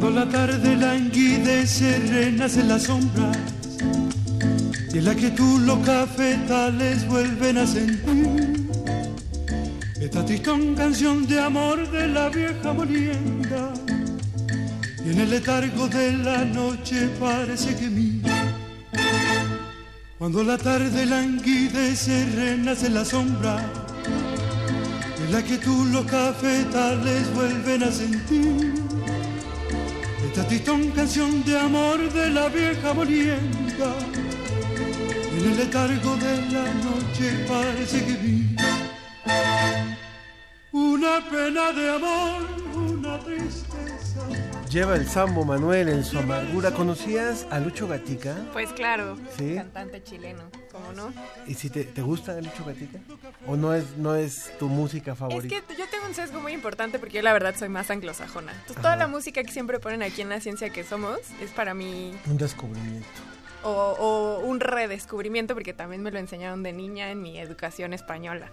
Cuando la tarde languidece, renace las sombras y en la que tú los cafetales vuelven a sentir. Esta tristón canción de amor de la vieja molienda. Y en el letargo de la noche parece que mira. Cuando la tarde languidece, renace la sombra. En la que tú los cafetales vuelven a sentir esta tristón canción de amor de la vieja molienda en el letargo de la noche parece que vi una pena de amor, una tristeza. Lleva el sambo Manuel en su amargura. ¿Conocías a Lucho Gatica? Pues claro, ¿Sí? cantante chileno, ¿cómo no? ¿Y si te, te gusta Lucho Gatica? ¿O no es, no es tu música favorita? Es que yo tengo un sesgo muy importante porque yo la verdad soy más anglosajona. Entonces toda la música que siempre ponen aquí en la ciencia que somos es para mí Un descubrimiento. o, o un redescubrimiento porque también me lo enseñaron de niña en mi educación española.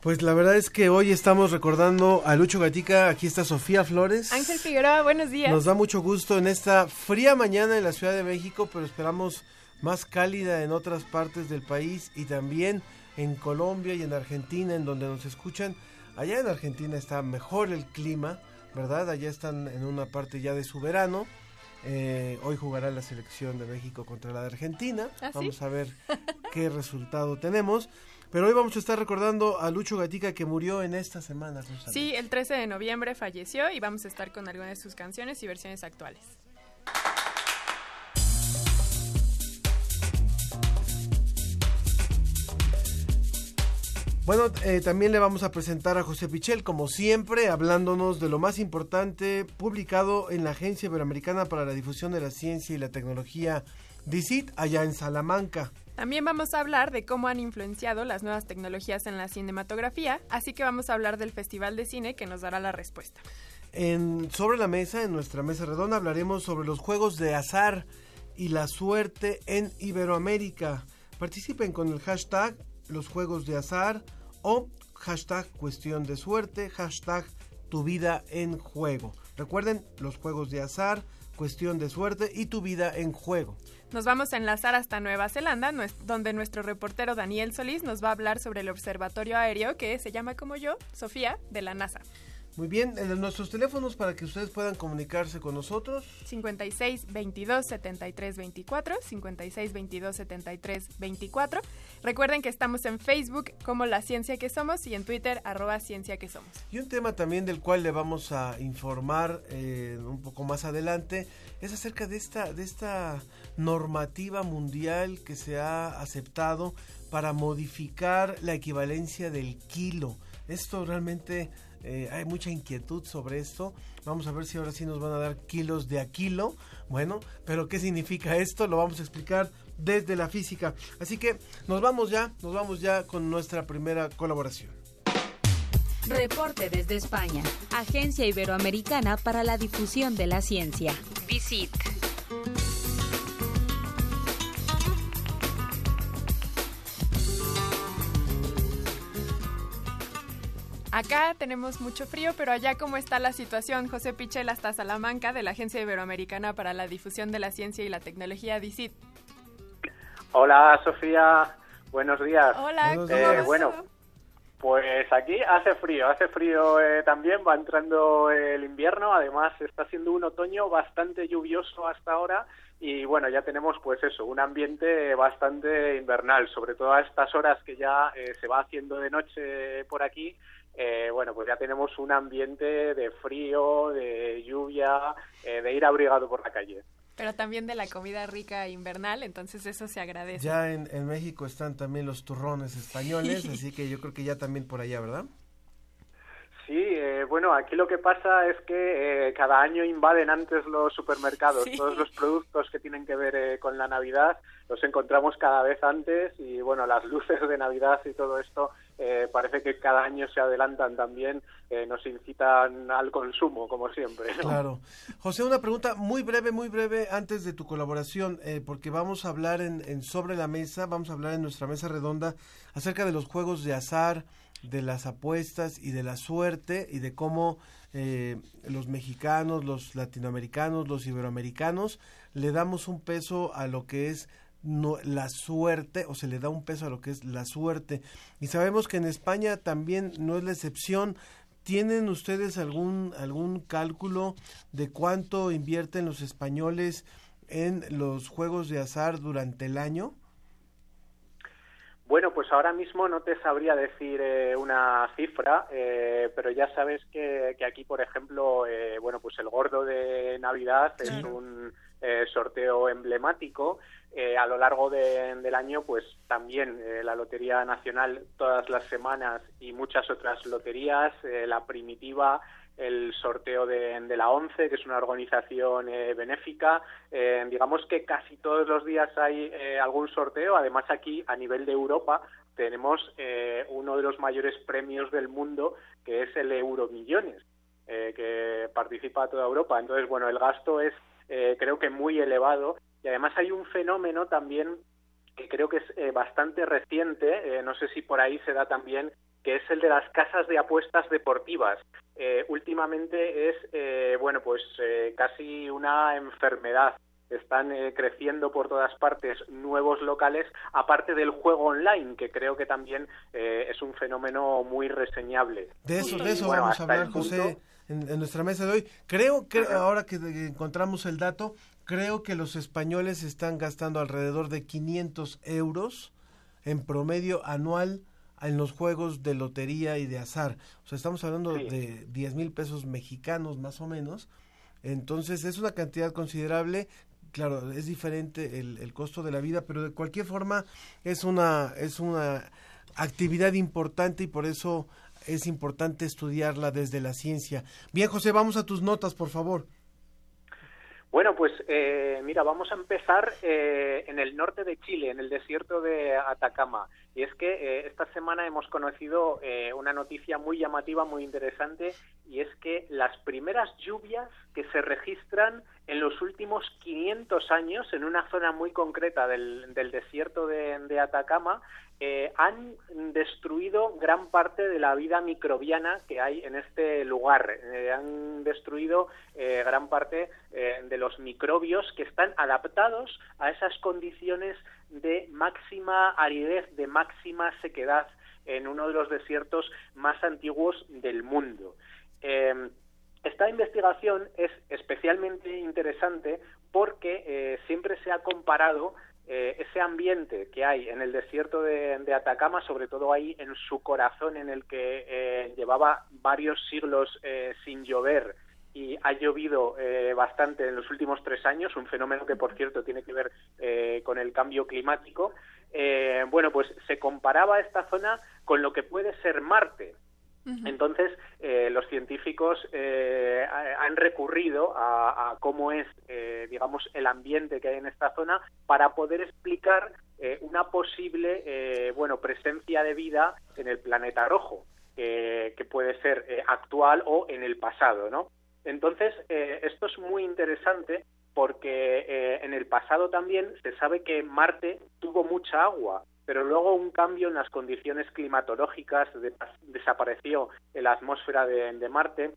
Pues la verdad es que hoy estamos recordando a Lucho Gatica. Aquí está Sofía Flores. Ángel Figueroa, buenos días. Nos da mucho gusto en esta fría mañana en la Ciudad de México, pero esperamos más cálida en otras partes del país y también en Colombia y en Argentina, en donde nos escuchan. Allá en Argentina está mejor el clima, ¿verdad? Allá están en una parte ya de su verano. Eh, hoy jugará la selección de México contra la de Argentina. ¿Ah, sí? Vamos a ver qué resultado tenemos. Pero hoy vamos a estar recordando a Lucho Gatica que murió en esta semana. Sí, el 13 de noviembre falleció y vamos a estar con algunas de sus canciones y versiones actuales. Bueno, eh, también le vamos a presentar a José Pichel, como siempre, hablándonos de lo más importante publicado en la Agencia Iberoamericana para la Difusión de la Ciencia y la Tecnología, DICIT, allá en Salamanca. También vamos a hablar de cómo han influenciado las nuevas tecnologías en la cinematografía, así que vamos a hablar del Festival de Cine que nos dará la respuesta. Sobre la mesa, en nuestra mesa redonda, hablaremos sobre los juegos de azar y la suerte en Iberoamérica. Participen con el hashtag los juegos de azar o hashtag cuestión de suerte, hashtag tu vida en juego. Recuerden, los juegos de azar, cuestión de suerte y tu vida en juego. Nos vamos a enlazar hasta Nueva Zelanda, donde nuestro reportero Daniel Solís nos va a hablar sobre el observatorio aéreo que se llama como yo, Sofía, de la NASA. Muy bien, en nuestros teléfonos para que ustedes puedan comunicarse con nosotros. 56 22 73 24, 56 22 73 24. Recuerden que estamos en Facebook como La Ciencia que Somos y en Twitter arroba Ciencia que Somos. Y un tema también del cual le vamos a informar eh, un poco más adelante es acerca de esta, de esta normativa mundial que se ha aceptado para modificar la equivalencia del kilo. Esto realmente eh, hay mucha inquietud sobre esto. Vamos a ver si ahora sí nos van a dar kilos de a kilo. Bueno, pero ¿qué significa esto? Lo vamos a explicar desde la física. Así que nos vamos ya, nos vamos ya con nuestra primera colaboración. Reporte desde España. Agencia Iberoamericana para la Difusión de la Ciencia. DICIT. Acá tenemos mucho frío, pero allá cómo está la situación. José Pichel hasta Salamanca de la Agencia Iberoamericana para la Difusión de la Ciencia y la Tecnología DICIT. Hola Sofía, buenos días. Hola, Buenos ¿cómo. Eh, vas? bueno, pues aquí hace frío, hace frío eh, también, va entrando el invierno, además está siendo un otoño bastante lluvioso hasta ahora y bueno, ya tenemos pues eso, un ambiente bastante invernal, sobre todo a estas horas que ya eh, se va haciendo de noche por aquí, eh, bueno, pues ya tenemos un ambiente de frío, de lluvia, eh, de ir abrigado por la calle. Pero también de la comida rica invernal, entonces eso se agradece. Ya en, en México están también los turrones españoles, así que yo creo que ya también por allá, ¿verdad? Sí, eh, bueno, aquí lo que pasa es que eh, cada año invaden antes los supermercados. Sí. Todos los productos que tienen que ver eh, con la Navidad los encontramos cada vez antes y bueno, las luces de Navidad y todo esto eh, parece que cada año se adelantan también, eh, nos incitan al consumo, como siempre. Claro. José, una pregunta muy breve, muy breve antes de tu colaboración, eh, porque vamos a hablar en, en Sobre la Mesa, vamos a hablar en nuestra mesa redonda acerca de los juegos de azar, de las apuestas y de la suerte y de cómo eh, los mexicanos, los latinoamericanos, los iberoamericanos le damos un peso a lo que es no, la suerte o se le da un peso a lo que es la suerte y sabemos que en España también no es la excepción ¿Tienen ustedes algún algún cálculo de cuánto invierten los españoles en los juegos de azar durante el año? Bueno, pues ahora mismo no te sabría decir eh, una cifra, eh, pero ya sabes que, que aquí, por ejemplo, eh, bueno, pues el gordo de Navidad es un eh, sorteo emblemático. Eh, a lo largo de- del año, pues también eh, la Lotería Nacional todas las semanas y muchas otras loterías, eh, la primitiva, el sorteo de, de la ONCE, que es una organización eh, benéfica. Digamos que casi todos los días hay algún sorteo. Además, aquí a nivel de Europa tenemos uno de los mayores premios del mundo, que es el Euromillones, que participa toda Europa. Entonces, bueno, el gasto es creo que muy elevado y además hay un fenómeno también que creo que es eh, bastante reciente, eh, no sé si por ahí se da también, que es el de las casas de apuestas deportivas. Eh, últimamente es, eh, bueno, pues eh, casi una enfermedad. Están creciendo por todas partes nuevos locales, aparte del juego online, que creo que también es un fenómeno muy reseñable. De eso, Y, de eso bueno, vamos a hablar, punto- José, en, en nuestra mesa de hoy. Creo que ahora que encontramos el dato, creo que los españoles están gastando alrededor de 500 euros en promedio anual en los juegos de lotería y de azar. O sea, estamos hablando Sí. de 10 mil pesos mexicanos más o menos. Entonces es una cantidad considerable. Claro, es diferente el, el costo de la vida, pero de cualquier forma es una, es una actividad importante y por eso es importante estudiarla desde la ciencia. Bien, José, vamos a tus notas, por favor. Bueno, pues eh, mira, vamos a empezar eh, en el norte de Chile, en el desierto de Atacama. Y es que eh, esta semana hemos conocido eh, una noticia muy llamativa, muy interesante, y es que las primeras lluvias que se registran en los últimos 500 años en una zona muy concreta del, desierto de, de Atacama eh, han destruido gran parte de la vida microbiana que hay en este lugar. Eh, han destruido eh, gran parte de los microbios que están adaptados a esas condiciones de máxima aridez, de máxima sequedad en uno de los desiertos más antiguos del mundo. Esta investigación es especialmente interesante porque siempre se ha comparado eh, ese ambiente que hay en el desierto de, Atacama, sobre todo ahí en su corazón, en el que eh, llevaba varios siglos eh, sin llover y ha llovido eh, bastante en los últimos tres años, un fenómeno que, por cierto, tiene que ver eh, con el cambio climático. Eh, bueno, pues se comparaba esta zona con lo que puede ser Marte, entonces, eh, los científicos eh, ha- han recurrido a, a cómo es, eh, digamos, el ambiente que hay en esta zona para poder explicar eh, una posible, eh, bueno, presencia de vida en el planeta rojo, que- puede ser eh, actual o en el pasado, ¿no? Entonces, esto es muy interesante porque en el pasado también se sabe que Marte tuvo mucha agua, pero luego un cambio en las condiciones climatológicas de- desapareció en la atmósfera de, de Marte,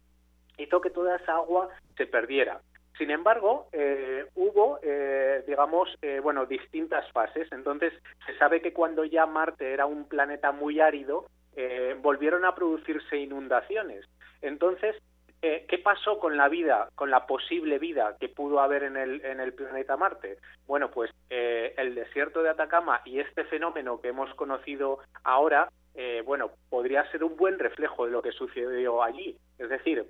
hizo que toda esa agua se perdiera. Sin embargo, eh, hubo, eh, digamos, eh, bueno, distintas fases. Entonces, se sabe que cuando ya Marte era un planeta muy árido, eh, volvieron a producirse inundaciones. Entonces, eh, ¿qué pasó con la vida, con la posible vida que pudo haber en el, en el planeta Marte? Bueno, pues eh, el desierto de Atacama y este fenómeno que hemos conocido ahora, eh, bueno, podría ser un buen reflejo de lo que sucedió allí. Es decir,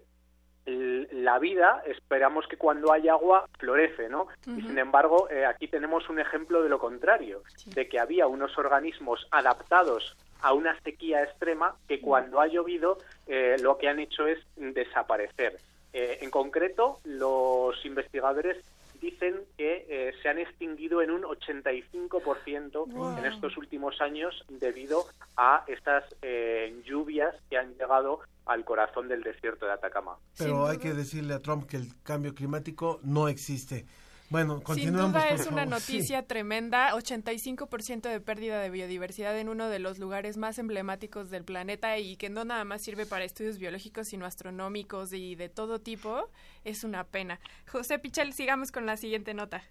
la vida, esperamos que cuando hay agua florece, ¿no? Y sin embargo, eh, aquí tenemos un ejemplo de lo contrario, de que había unos organismos adaptados a una sequía extrema que cuando ha llovido eh, lo que han hecho es desaparecer. Eh, en concreto, los investigadores dicen que eh, se han extinguido en un 85% en estos últimos años debido a estas eh, lluvias que han llegado al corazón del desierto de Atacama. Pero hay que decirle a Trump que el cambio climático no existe. Bueno, Sin continuamos. duda por es una favor. Sí. noticia tremenda, 85% de pérdida de biodiversidad en uno de los lugares más emblemáticos del planeta y que no nada más sirve para estudios biológicos, sino astronómicos y de todo tipo, es una pena. José Pichel, sigamos con la siguiente nota.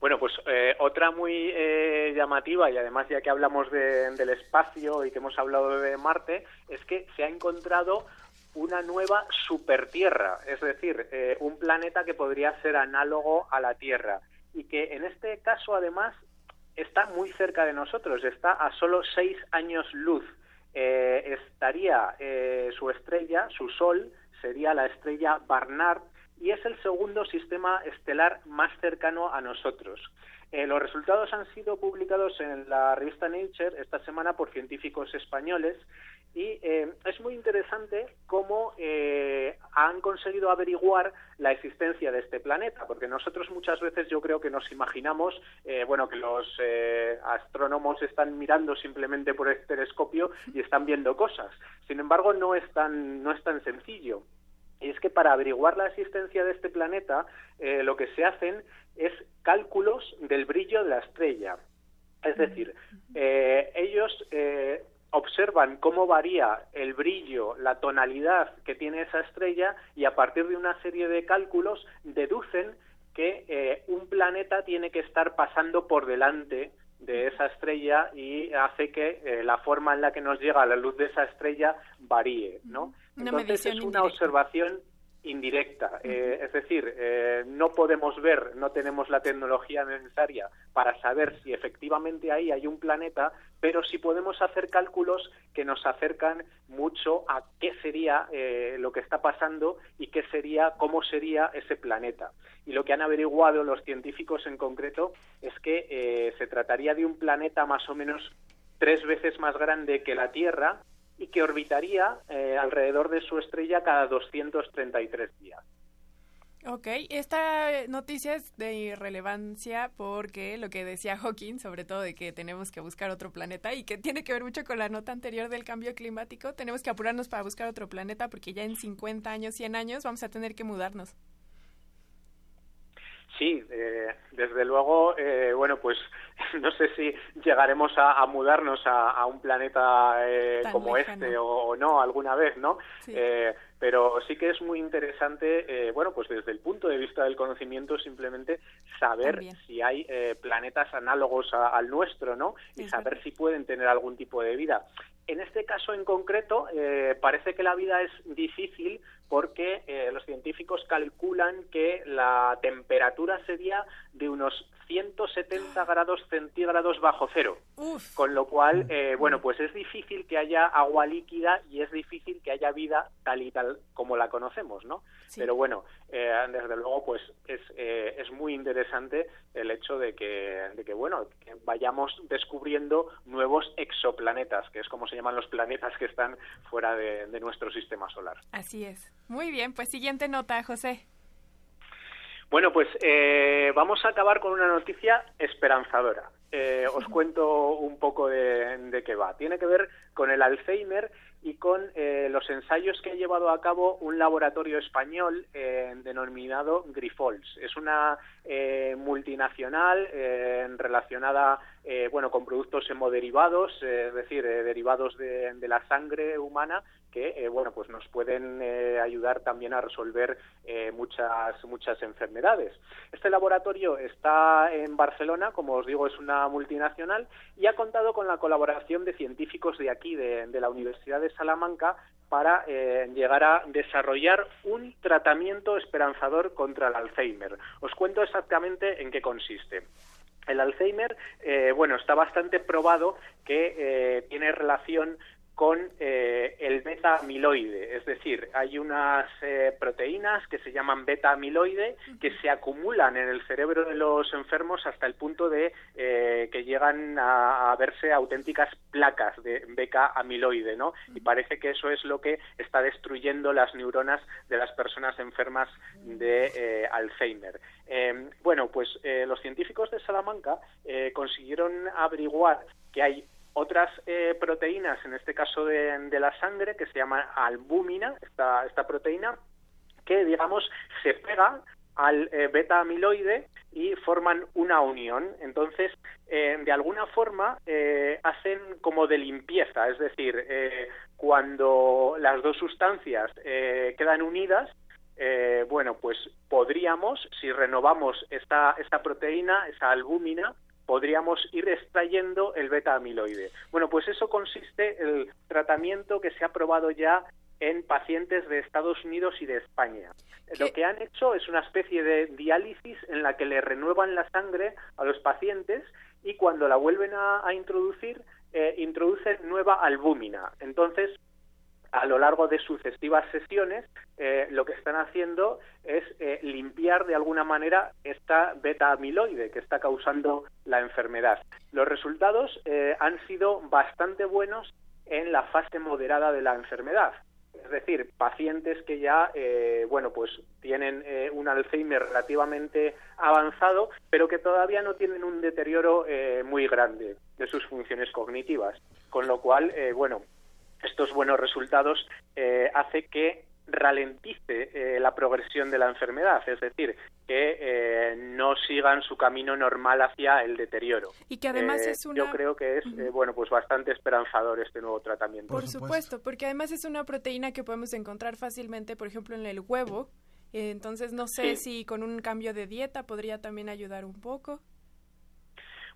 Bueno, pues eh, otra muy eh, llamativa, y además ya que hablamos de- del espacio y que hemos hablado de Marte, es que se ha encontrado una nueva supertierra, es decir, eh, un planeta que podría ser análogo a la Tierra y que en este caso además está muy cerca de nosotros, está a solo seis años luz. Eh, estaría eh, su estrella, su Sol, sería la estrella Barnard y es el segundo sistema estelar más cercano a nosotros. Eh, los resultados han sido publicados en la revista Nature esta semana por científicos españoles y eh, es muy interesante cómo eh, han conseguido averiguar la existencia de este planeta, porque nosotros muchas veces yo creo que nos imaginamos, eh, bueno, que los eh, astrónomos están mirando simplemente por el telescopio y están viendo cosas. Sin embargo, no es tan, no es tan sencillo. Y es que para averiguar la existencia de este planeta, eh, lo que se hacen es cálculos del brillo de la estrella. Es decir, eh, ellos eh, observan cómo varía el brillo, la tonalidad que tiene esa estrella y a partir de una serie de cálculos deducen que eh, un planeta tiene que estar pasando por delante de esa estrella y hace que eh, la forma en la que nos llega la luz de esa estrella varíe, ¿no? Una Entonces es una indirecta. observación indirecta, eh, es decir, eh, no podemos ver, no tenemos la tecnología necesaria para saber si efectivamente ahí hay un planeta, pero sí podemos hacer cálculos que nos acercan mucho a qué sería eh, lo que está pasando y qué sería, cómo sería ese planeta. Y lo que han averiguado los científicos en concreto es que eh, se trataría de un planeta más o menos tres veces más grande que la Tierra y que orbitaría eh, alrededor de su estrella cada 233 días. Ok, esta noticia es de relevancia porque lo que decía Hawking, sobre todo de que tenemos que buscar otro planeta y que tiene que ver mucho con la nota anterior del cambio climático, tenemos que apurarnos para buscar otro planeta porque ya en 50 años, 100 años vamos a tener que mudarnos. Sí, eh, desde luego, eh, bueno, pues no sé si llegaremos a, a mudarnos a, a un planeta eh, como lejano. este o, o no alguna vez, ¿no? Sí. Eh, pero sí que es muy interesante, eh, bueno, pues desde el punto de vista del conocimiento, simplemente saber También. si hay eh, planetas análogos a- al nuestro, ¿no? Y Es saber verdad. si pueden tener algún tipo de vida. En este caso en concreto, eh, parece que la vida es difícil porque eh, los científicos calculan que la temperatura sería de unos 170 grados centígrados bajo cero. Uf, Con lo cual, eh, bueno, pues es difícil que haya agua líquida y es difícil que haya vida tal y tal como la conocemos, ¿no? Sí. Pero bueno, eh, desde luego, pues es, eh, es muy interesante el hecho de que, de que, bueno, que vayamos descubriendo nuevos exoplanetas, que es como se llaman los planetas que están fuera de, de nuestro sistema solar. así es. Muy bien, pues siguiente nota, José. Bueno, pues eh, vamos a acabar con una noticia esperanzadora. Eh, os cuento un poco de, de qué va. Tiene que ver con el Alzheimer y con eh, los ensayos que ha llevado a cabo un laboratorio español eh, denominado Grifols. Es una eh, multinacional eh, relacionada eh, bueno, con productos hemoderivados, es decir, derivados de, la sangre humana que bueno pues nos pueden ayudar también a resolver muchas muchas enfermedades. Este laboratorio está en Barcelona, como os digo, es una multinacional y ha contado con la colaboración de científicos de aquí, de, de la Universidad de Salamanca, para eh, llegar a desarrollar un tratamiento esperanzador contra el Alzheimer. Os cuento exactamente en qué consiste. El Alzheimer, eh, bueno, está bastante probado que eh, tiene relación con eh, el beta-amiloide. Es decir, hay unas eh, proteínas que se llaman beta-amiloide que se acumulan en el cerebro de los enfermos hasta el punto de eh, que llegan a, a, verse auténticas placas de beta-amiloide, ¿no? Y parece que eso es lo que está destruyendo las neuronas de las personas enfermas de Alzheimer. bueno, pues los científicos de Salamanca consiguieron averiguar que hay otras eh, proteínas, en este caso de, de, la sangre, que se llama albúmina, esta, esta proteína, que, digamos, se pega al eh, beta amiloide y forman una unión. Entonces, eh, de alguna forma, eh, hacen como de limpieza, es decir, eh, cuando las dos sustancias quedan unidas, bueno, pues podríamos, si renovamos esta, esta proteína, esa albúmina, podríamos ir extrayendo el beta amiloide. Bueno, pues eso consiste el tratamiento que se ha probado ya en pacientes de Estados Unidos y de España. ¿Qué? Lo que han hecho es una especie de diálisis en la que le renuevan la sangre a los pacientes y cuando la vuelven a, a introducir, eh, introducen nueva albúmina. Entonces, a lo largo de sucesivas sesiones, eh, lo que están haciendo es eh, limpiar de alguna manera esta beta amiloide que está causando la enfermedad. Los resultados eh, han sido bastante buenos en la fase moderada de la enfermedad. Es decir, pacientes que ya, eh, bueno, pues tienen eh, un Alzheimer relativamente avanzado, pero que todavía no tienen un deterioro muy grande de sus funciones cognitivas. Con lo cual, bueno, estos buenos resultados eh, hace que ralentice eh, la progresión de la enfermedad, es decir, que eh, no sigan su camino normal hacia el deterioro. Y que además Eh, es una... Yo creo que es, eh, bueno, pues bastante esperanzador este nuevo tratamiento. Por, supuesto, porque además es una proteína que podemos encontrar fácilmente, por ejemplo, en el huevo. Eh, Entonces, no sé Sí. si con un cambio de dieta podría también ayudar un poco.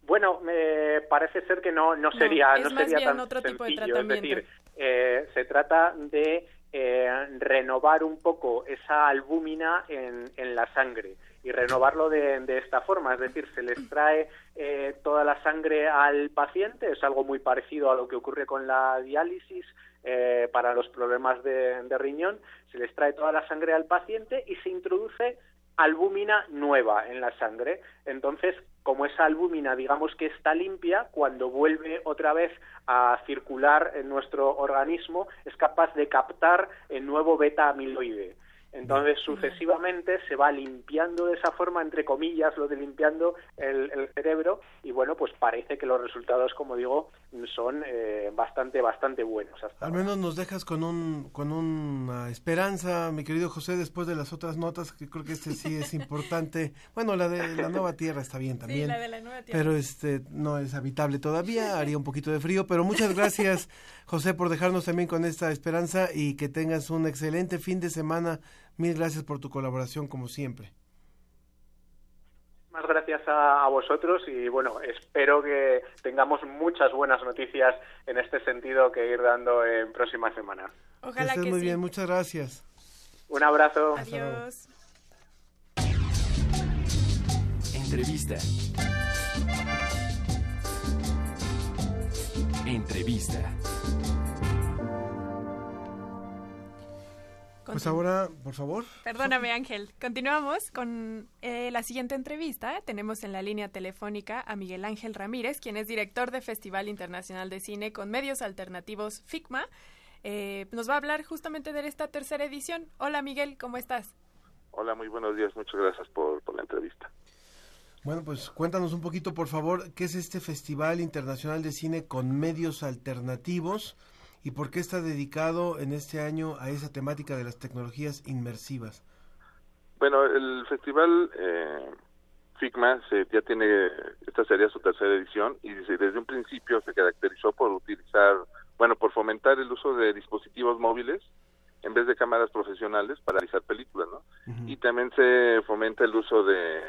Bueno, me parece ser que no, no sería, no sería tan otro tipo de sencillo. Es decir, eh, se trata de eh, renovar un poco esa albúmina en, en la sangre y renovarlo de, de esta forma, es decir, se les trae eh, toda la sangre al paciente, es algo muy parecido a lo que ocurre con la diálisis eh, para los problemas de, de riñón, se les trae toda la sangre al paciente y se introduce albúmina nueva en la sangre. Entonces, como esa albúmina, digamos que está limpia, cuando vuelve otra vez a circular en nuestro organismo, es capaz de captar el nuevo beta amiloide. Entonces, sucesivamente se va limpiando de esa forma, entre comillas, lo de limpiando el, el cerebro, y bueno, pues parece que los resultados, como digo, son eh, bastante, bastante buenos. Hasta Al menos nos dejas con un con una esperanza, mi querido José, después de las otras notas, que creo que este sí es importante. Bueno, la de la nueva tierra está bien también. la de la nueva tierra. Pero este no es habitable todavía, haría un poquito de frío, pero muchas gracias, José, por dejarnos también con esta esperanza y que tengas un excelente fin de semana. Mil gracias por tu colaboración como siempre. Más gracias a, a vosotros y bueno, espero que tengamos muchas buenas noticias en este sentido que ir dando en próximas semanas. que Ojalá estés que muy sí. bien, muchas gracias. Un abrazo. Adiós. Entrevista. Entrevista. Pues ahora, por favor. Perdóname, Ángel. Continuamos con eh, la siguiente entrevista. Tenemos en la línea telefónica a Miguel Ángel Ramírez, quien es director de Festival Internacional de Cine con Medios Alternativos FICMA. Eh, nos va a hablar justamente de esta tercera edición. Hola, Miguel, ¿cómo estás? Hola, muy buenos días. Muchas gracias por, por la entrevista. Bueno, pues cuéntanos un poquito, por favor, qué es este Festival Internacional de Cine con Medios Alternativos y por qué está dedicado en este año a esa temática de las tecnologías inmersivas. Bueno, el festival eh, FICMA se, ya tiene, esta sería su tercera edición y desde, desde un principio se caracterizó por utilizar, bueno, por fomentar el uso de dispositivos móviles en vez de cámaras profesionales para realizar películas, ¿no? Y también se fomenta el uso de,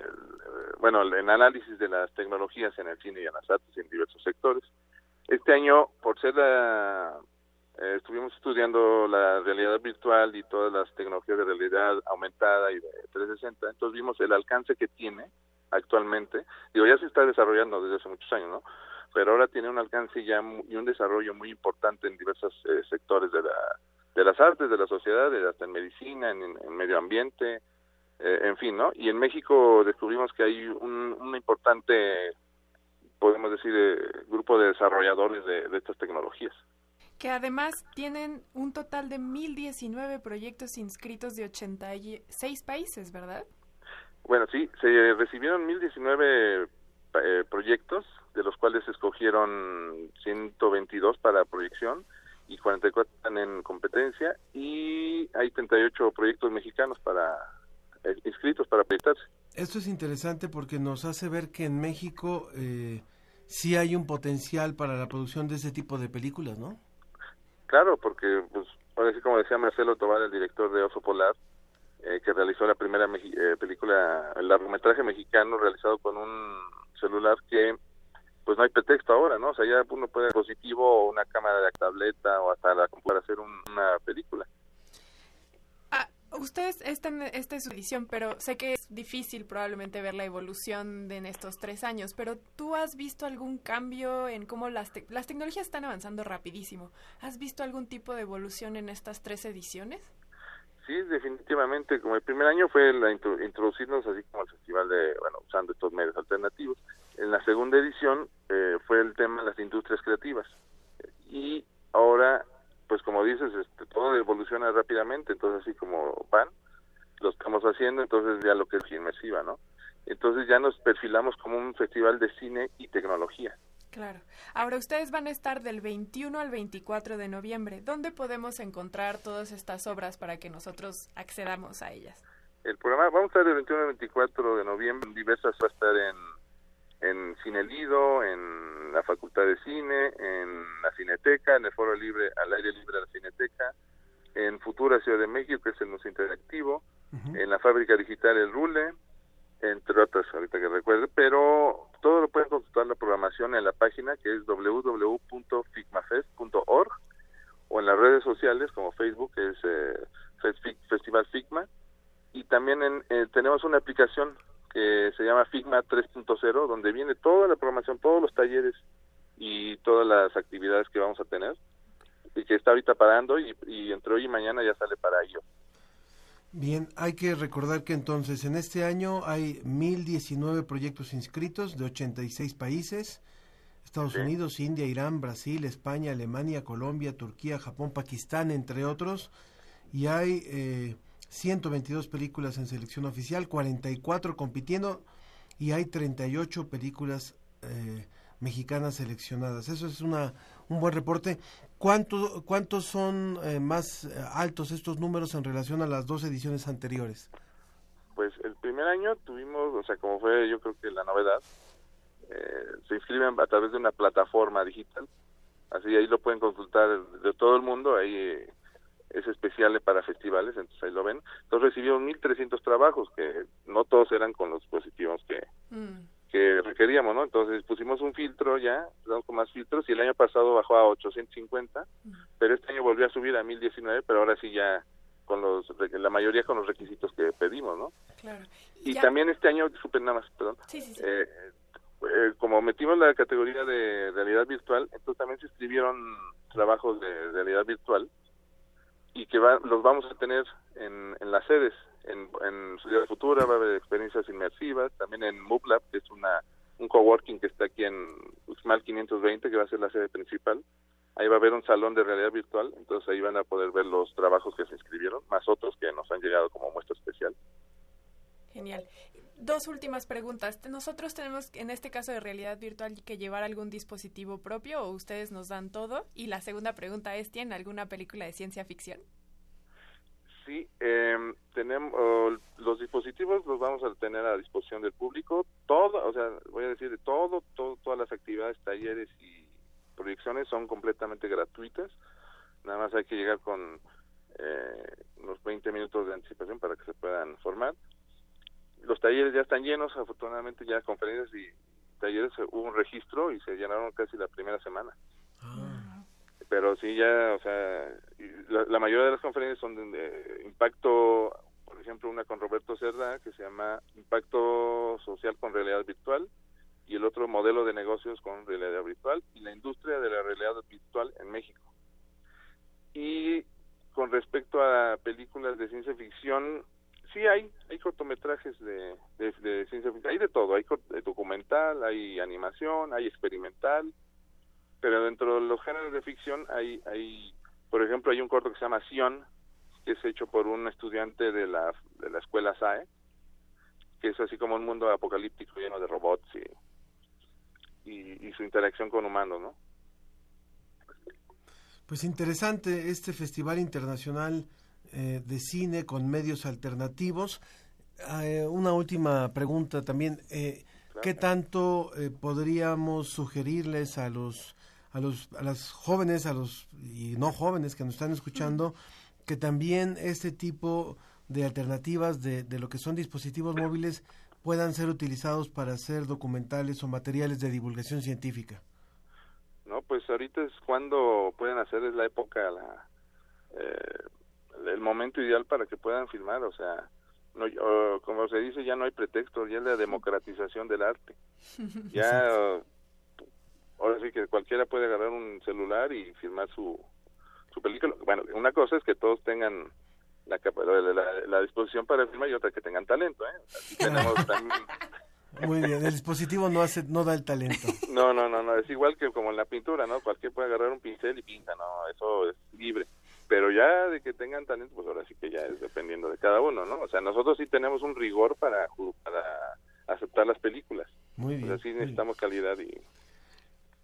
bueno, el análisis de las tecnologías en el cine y en las artes y en diversos sectores. Este año, por ser la, eh, estuvimos estudiando la realidad virtual y todas las tecnologías de realidad aumentada y de 360, entonces vimos el alcance que tiene actualmente, digo, ya se está desarrollando desde hace muchos años, ¿no? pero ahora tiene un alcance ya y un desarrollo muy importante en diversos eh, sectores de, la, de las artes, de la sociedad, hasta en medicina, en, medio ambiente, eh, en fin, ¿no? Y en México descubrimos que hay un, importante, podemos decir, eh, grupo de desarrolladores de, de estas tecnologías que además tienen un total de 1.019 proyectos inscritos de 86 países, ¿verdad? Bueno, sí, se recibieron 1.019 eh, proyectos, de los cuales se escogieron 122 para proyección y 44 están en competencia y hay 38 proyectos mexicanos para eh, inscritos para proyectarse. Esto es interesante porque nos hace ver que en México eh, sí hay un potencial para la producción de ese tipo de películas, ¿no? Claro, porque, pues, ahora sí, como decía Marcelo Tobar, el director de Oso Polar, eh, que realizó la primera eh, película, el largometraje mexicano realizado con un celular que, pues no hay pretexto ahora, ¿no? O sea, ya uno puede positivo o una cámara de tableta o hasta la para hacer una película ustedes, esta, esta es su edición, pero sé que es difícil probablemente ver la evolución de en estos tres años, pero ¿tú has visto algún cambio en cómo las, las tecnologías están avanzando rapidísimo? ¿Has visto algún tipo de evolución en estas tres ediciones? Sí, definitivamente. Como el primer año fue la introducirnos así como el festival de, bueno, usando estos medios alternativos. En la segunda edición eh, fue el tema de las industrias creativas. Y ahora pues como dices, este, todo evoluciona rápidamente, entonces así como van, lo estamos haciendo, entonces ya lo que es inmersiva, ¿no? Entonces ya nos perfilamos como un festival de cine y tecnología. Claro. Ahora ustedes van a estar del 21 al 24 de noviembre. ¿Dónde podemos encontrar todas estas obras para que nosotros accedamos a ellas? El programa, vamos a estar del 21 al 24 de noviembre, diversas va a estar en en Cine Lido, en la Facultad de Cine, en la Cineteca, en el Foro Libre, al aire libre de la Cineteca, en Futura Ciudad de México, que es el Museo Interactivo, en la Fábrica Digital El Rule, entre otras, ahorita que recuerde, pero todo lo pueden consultar la programación en la página que es www.figmafest.org o en las redes sociales como Facebook, que es eh, Festival Figma, y también en, eh, tenemos una aplicación que se llama Figma 3.0, donde viene toda la programación, todos los talleres y todas las actividades que vamos a tener, y que está ahorita parando y, entre hoy y mañana ya sale para ello. Bien, hay que recordar que entonces en este año hay 1.019 proyectos inscritos de 86 países, Estados Unidos, India, Irán, Brasil, España, Alemania, Colombia, Turquía, Japón, Pakistán, entre otros, y hay... Eh, 122 películas en selección oficial, 44 compitiendo y hay 38 películas eh, mexicanas seleccionadas. Eso es una, un buen reporte. ¿Cuánto, ¿Cuántos son eh, más eh, altos estos números en relación a las dos ediciones anteriores? Pues el primer año tuvimos, o sea, como fue yo creo que la novedad, se inscriben a través de una plataforma digital, así ahí lo pueden consultar de todo el mundo, ahí es especial para festivales, entonces ahí lo ven. Entonces recibimos 1.300 trabajos, que no todos eran con los dispositivos que, mm. que requeríamos, ¿no? Entonces pusimos un filtro ya, damos con más filtros, y el año pasado bajó a 850, mm. pero este año volvió a subir a 1.019, pero ahora sí ya con los, la mayoría con los requisitos que pedimos, ¿no? Claro. Y, también este año, super nada más, perdón, eh, eh, como metimos la categoría de realidad virtual, entonces también se escribieron trabajos de realidad virtual, y que los vamos a tener en, en las sedes. En, en Ciudad Futura va a haber experiencias inmersivas, también en MUBLAB, que es una un coworking que está aquí en Uxmal 520, que va a ser la sede principal. Ahí va a haber un salón de realidad virtual, entonces ahí van a poder ver los trabajos que se inscribieron, más otros que nos han llegado como muestra especial. Genial dos últimas preguntas. Nosotros tenemos, en este caso de realidad virtual, que llevar algún dispositivo propio o ustedes nos dan todo. Y la segunda pregunta es, ¿tienen alguna película de ciencia ficción? Sí, eh, tenemos los dispositivos los vamos a tener a disposición del público. Todo, o sea, voy a decir de todo, todo, todas las actividades, talleres y proyecciones son completamente gratuitas. Nada más hay que llegar con eh, unos 20 minutos de anticipación para que se puedan formar los talleres ya están llenos, afortunadamente ya conferencias y talleres hubo un registro y se llenaron casi la primera semana. Ah. Pero sí ya, o sea, la, mayoría de las conferencias son de, impacto, por ejemplo, una con Roberto Cerda que se llama Impacto Social con Realidad Virtual y el otro modelo de negocios con realidad virtual y la industria de la realidad virtual en México. Y con respecto a películas de ciencia ficción, sí hay, hay cortometrajes de, de, ciencia ficción, hay de todo, hay documental, hay animación, hay experimental, pero dentro de los géneros de ficción hay, hay por ejemplo, hay un corto que se llama Sion, que es hecho por un estudiante de la, de la escuela SAE, que es así como un mundo apocalíptico lleno de robots y, y, y su interacción con humanos, ¿no? Pues interesante este Festival Internacional eh, de Cine con medios alternativos. Eh, una última pregunta también. Eh, ¿Qué tanto podríamos sugerirles a los, a los a las jóvenes, a los y no jóvenes que nos están escuchando, que también este tipo de alternativas de, de lo que son dispositivos móviles puedan ser utilizados para hacer documentales o materiales de divulgación científica? No, pues ahorita es cuando pueden hacer, es la época, la, eh, el momento ideal para que puedan filmar, o sea, no, como se dice, ya no hay pretexto, ya es la democratización del arte. Ya, ahora sí que cualquiera puede agarrar un celular y filmar su, su película. Bueno, una cosa es que todos tengan la, la, la disposición para filmar y otra que tengan talento, ¿eh? Así tenemos también muy bien, el dispositivo no hace, no da el talento. No, no, no, no, es igual que como en la pintura, ¿no? Cualquier puede agarrar un pincel y pinta, no, eso es libre. Pero ya de que tengan talento, pues ahora sí que ya es dependiendo de cada uno, ¿no? O sea, nosotros sí tenemos un rigor para, para aceptar las películas. Muy bien. O sea, sí necesitamos calidad y,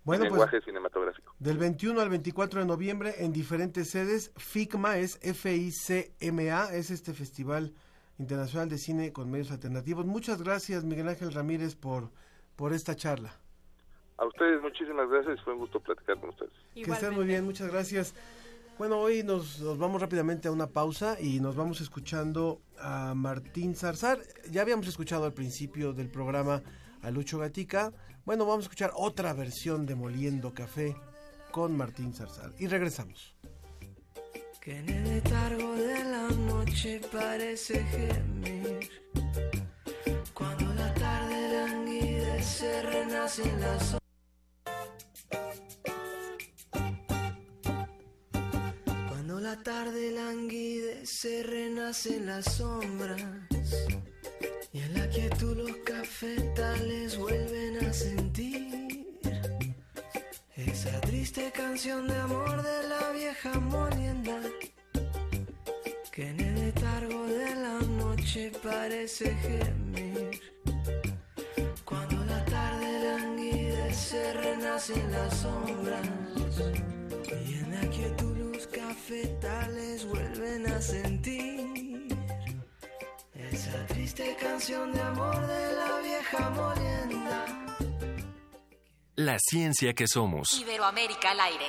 bueno, pues, lenguaje cinematográfico. Del 21 al 24 de noviembre en diferentes sedes, FICMA es F-I-C-M-A, es este festival Internacional de Cine con Medios Alternativos. Muchas gracias, Miguel Ángel Ramírez, por, por esta charla. A ustedes muchísimas gracias, fue un gusto platicar con ustedes. Que estén muy bien, muchas gracias. Bueno, hoy nos, nos, vamos rápidamente a una pausa y nos vamos escuchando a Martín Zarzar. Ya habíamos escuchado al principio del programa a Lucho Gatica. Bueno, vamos a escuchar otra versión de Moliendo Café con Martín Zarzar. Y regresamos que en el letargo de la noche parece gemir. Cuando la tarde languidece, renace en la tarde languidece, renace en las sombras. Y en la quietud los cafetales vuelven a sentir esa triste canción de amor de la vieja molienda que en el letargo de la noche parece gemir. Cuando la tarde languidece, renace en las sombras y en la quietud canción de amor de la vieja molienda. La ciencia que somos. Iberoamérica al aire.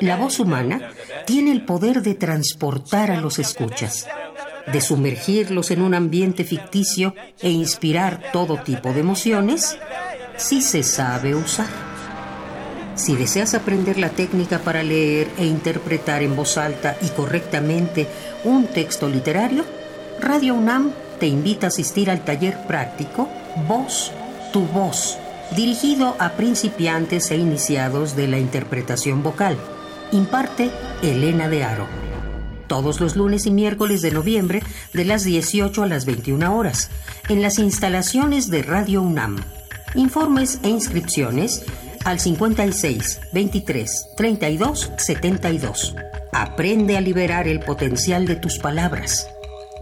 La voz humana tiene el poder de transportar a los escuchas, de sumergirlos en un ambiente ficticio e inspirar todo tipo de emociones si se sabe usar. Si deseas aprender la técnica para leer e interpretar en voz alta y correctamente un texto literario, Radio UNAM te invita a asistir al taller práctico Voz tu voz, dirigido a principiantes e iniciados de la interpretación vocal. Imparte Elena de Aro. Todos los lunes y miércoles de noviembre de las 18 a las 21 horas, en las instalaciones de Radio UNAM. Informes e inscripciones al 56 23 32 72. Aprende a liberar el potencial de tus palabras.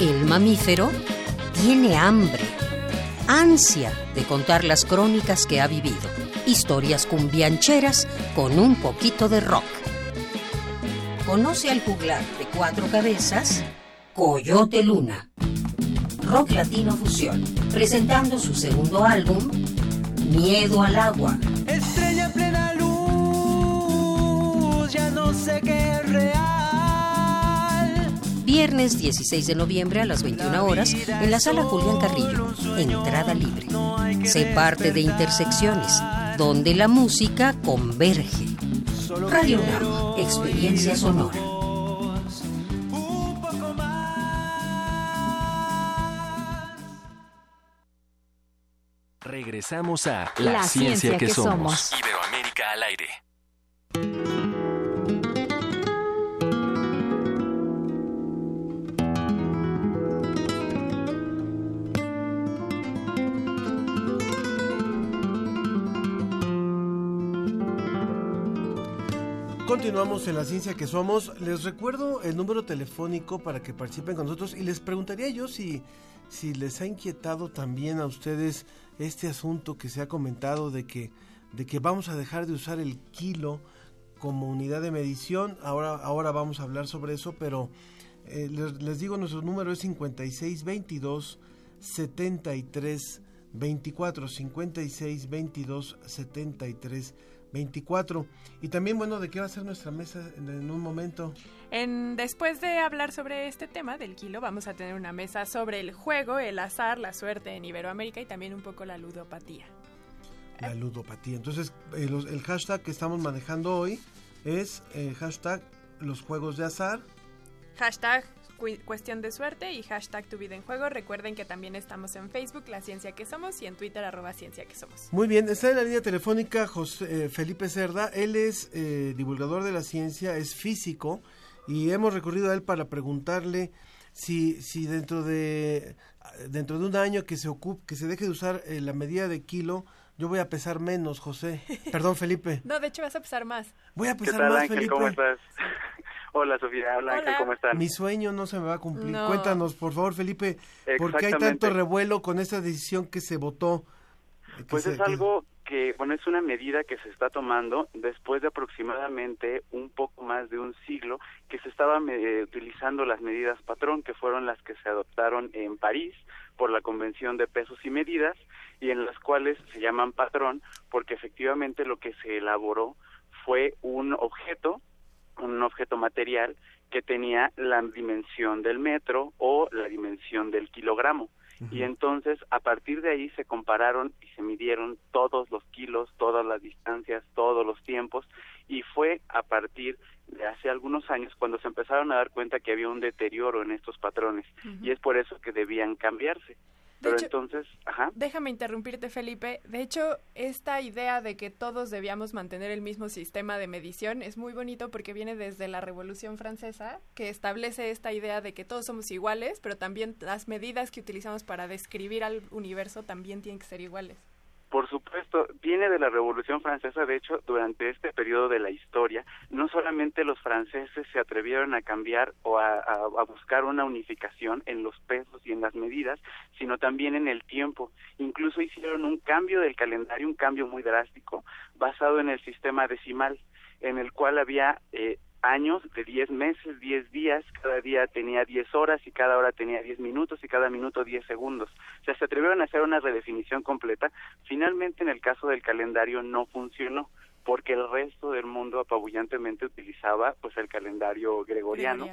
El mamífero tiene hambre, ansia de contar las crónicas que ha vivido. Historias cumbiancheras con un poquito de rock. Conoce al juglar de cuatro cabezas, Coyote Luna. Rock Latino Fusión, presentando su segundo álbum, Miedo al Agua. Estrella en plena luz, ya no sé qué es real. Viernes 16 de noviembre a las 21 horas en la sala Julián Carrillo. Entrada libre. Sé parte de Intersecciones, donde la música converge. Radio UNAM, experiencia sonora. Regresamos a La, ciencia, que, somos. Iberoamérica al aire. Continuamos en la ciencia que somos. Les recuerdo el número telefónico para que participen con nosotros y les preguntaría yo si, si les ha inquietado también a ustedes este asunto que se ha comentado de que, de que vamos a dejar de usar el kilo como unidad de medición. Ahora, ahora vamos a hablar sobre eso, pero eh, les, les digo, nuestro número es 5622 73 24 56 22 73 24. Y también, bueno, ¿de qué va a ser nuestra mesa en, en, un momento? En, después de hablar sobre este tema del kilo, vamos a tener una mesa sobre el juego, el azar, la suerte en Iberoamérica y también un poco la ludopatía. La ludopatía. Entonces, eh, los, el hashtag que estamos manejando hoy es eh, hashtag los juegos de azar. Hashtag cuestión de suerte y hashtag tu vida en juego. Recuerden que también estamos en Facebook, La Ciencia que Somos, y en Twitter, arroba Ciencia que Somos. Muy bien, está en la línea telefónica José, eh, Felipe Cerda. Él es eh, divulgador de la ciencia, es físico, y hemos recurrido a él para preguntarle si, si dentro de dentro de un año que se ocupe, que se deje de usar eh, la medida de kilo, yo voy a pesar menos, José. Perdón, Felipe. no, de hecho vas a pesar más. Voy a pesar ¿Qué tal, más, Ángel? Felipe. ¿Cómo estás? Hola, Sofía. Hola, ¿cómo están? Mi sueño no se me va a cumplir. No. Cuéntanos, por favor, Felipe, ¿por qué hay tanto revuelo con esta decisión que se votó? Que Pues se- es que- algo que, bueno, es una medida que se está tomando después de aproximadamente un poco más de un siglo que se estaban eh, utilizando las medidas patrón, que fueron las que se adoptaron en París por la Convención de Pesos y Medidas, y en las cuales se llaman patrón porque efectivamente lo que se elaboró fue un objeto, un objeto material que tenía la dimensión del metro o la dimensión del kilogramo. Y entonces, a partir de ahí se compararon y se midieron todos los kilos, todas las distancias, todos los tiempos, y fue a partir de hace algunos años cuando se empezaron a dar cuenta que había un deterioro en estos patrones, y es por eso que debían cambiarse. Pero hecho- entonces, ajá. Déjame interrumpirte, Felipe. De hecho, esta idea de que todos debíamos mantener el mismo sistema de medición es muy bonito porque viene desde la Revolución Francesa, que establece esta idea de que todos somos iguales, pero también las medidas que utilizamos para describir al universo también tienen que ser iguales. Por supuesto, viene de la Revolución Francesa, de hecho, durante este periodo de la historia, no solamente los franceses se atrevieron a cambiar o a, buscar una unificación en los pesos y en las medidas, sino también en el tiempo. Incluso hicieron un cambio del calendario, un cambio muy drástico, basado en el sistema decimal, en el cual había eh, años de 10 meses, 10 días, cada día tenía 10 horas y cada hora tenía 10 minutos y cada minuto 10 segundos. O sea, se atrevieron a hacer una redefinición completa. Finalmente, en el caso del calendario no funcionó porque el resto del mundo apabullantemente utilizaba pues el calendario gregoriano,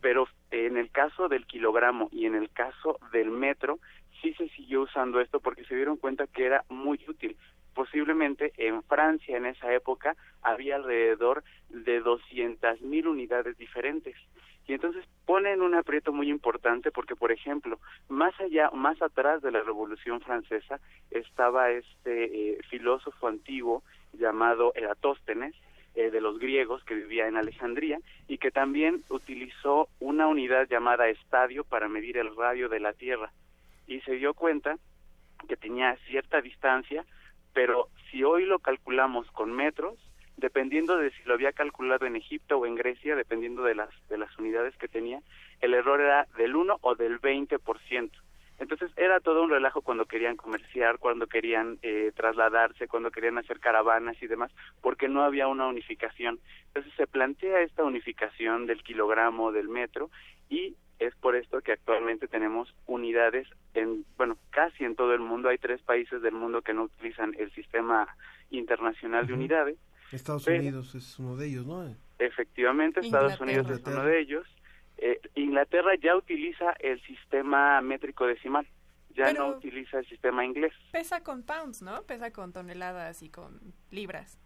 pero en el caso del kilogramo y en el caso del metro sí se siguió usando esto porque se dieron cuenta que era muy útil. Posiblemente en Francia en esa época había alrededor de 200 mil unidades diferentes. Y entonces ponen un aprieto muy importante porque, por ejemplo, más allá, más atrás de la Revolución Francesa estaba este eh, filósofo antiguo llamado Eratóstenes, eh, de los griegos que vivía en Alejandría y que también utilizó una unidad llamada estadio para medir el radio de la Tierra y se dio cuenta que tenía cierta distancia, pero si hoy lo calculamos con metros, dependiendo de si lo había calculado en Egipto o en Grecia, dependiendo de las de las unidades que tenía, el error era del 1 o del 20%. Entonces era todo un relajo cuando querían comerciar, cuando querían eh, trasladarse, cuando querían hacer caravanas y demás, porque no había una unificación. Entonces se plantea esta unificación del kilogramo del metro y es por esto que actualmente tenemos unidades en, bueno, casi en todo el mundo. Hay tres países del mundo que no utilizan el sistema internacional de unidades. Estados Pero- Unidos es uno de ellos, ¿no? Efectivamente, Estados Inglaterra. Unidos es uno de ellos. Eh, Inglaterra ya utiliza el sistema métrico decimal, ya Pero- no utiliza el sistema inglés. Pesa con pounds, ¿no? Pesa con toneladas y con libras.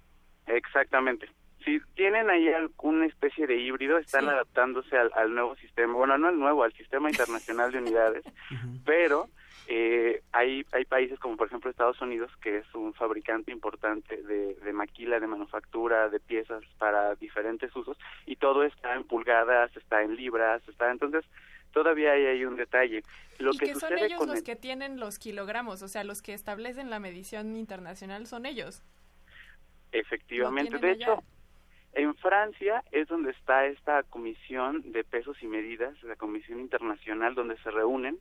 Exactamente. Si tienen ahí alguna especie de híbrido, están adaptándose al, al nuevo sistema, bueno, no al nuevo, al sistema internacional de unidades, pero eh, hay, hay países como por ejemplo Estados Unidos, que es un fabricante importante de, de maquila, de manufactura, de piezas para diferentes usos, y todo está en pulgadas, está en libras, está entonces todavía hay ahí un detalle. Lo y que, que son ellos con los el- que tienen los kilogramos, o sea, los que establecen la medición internacional son ellos. Efectivamente, de allá. En Francia es donde está esta comisión de pesos y medidas, la comisión internacional donde se reúnen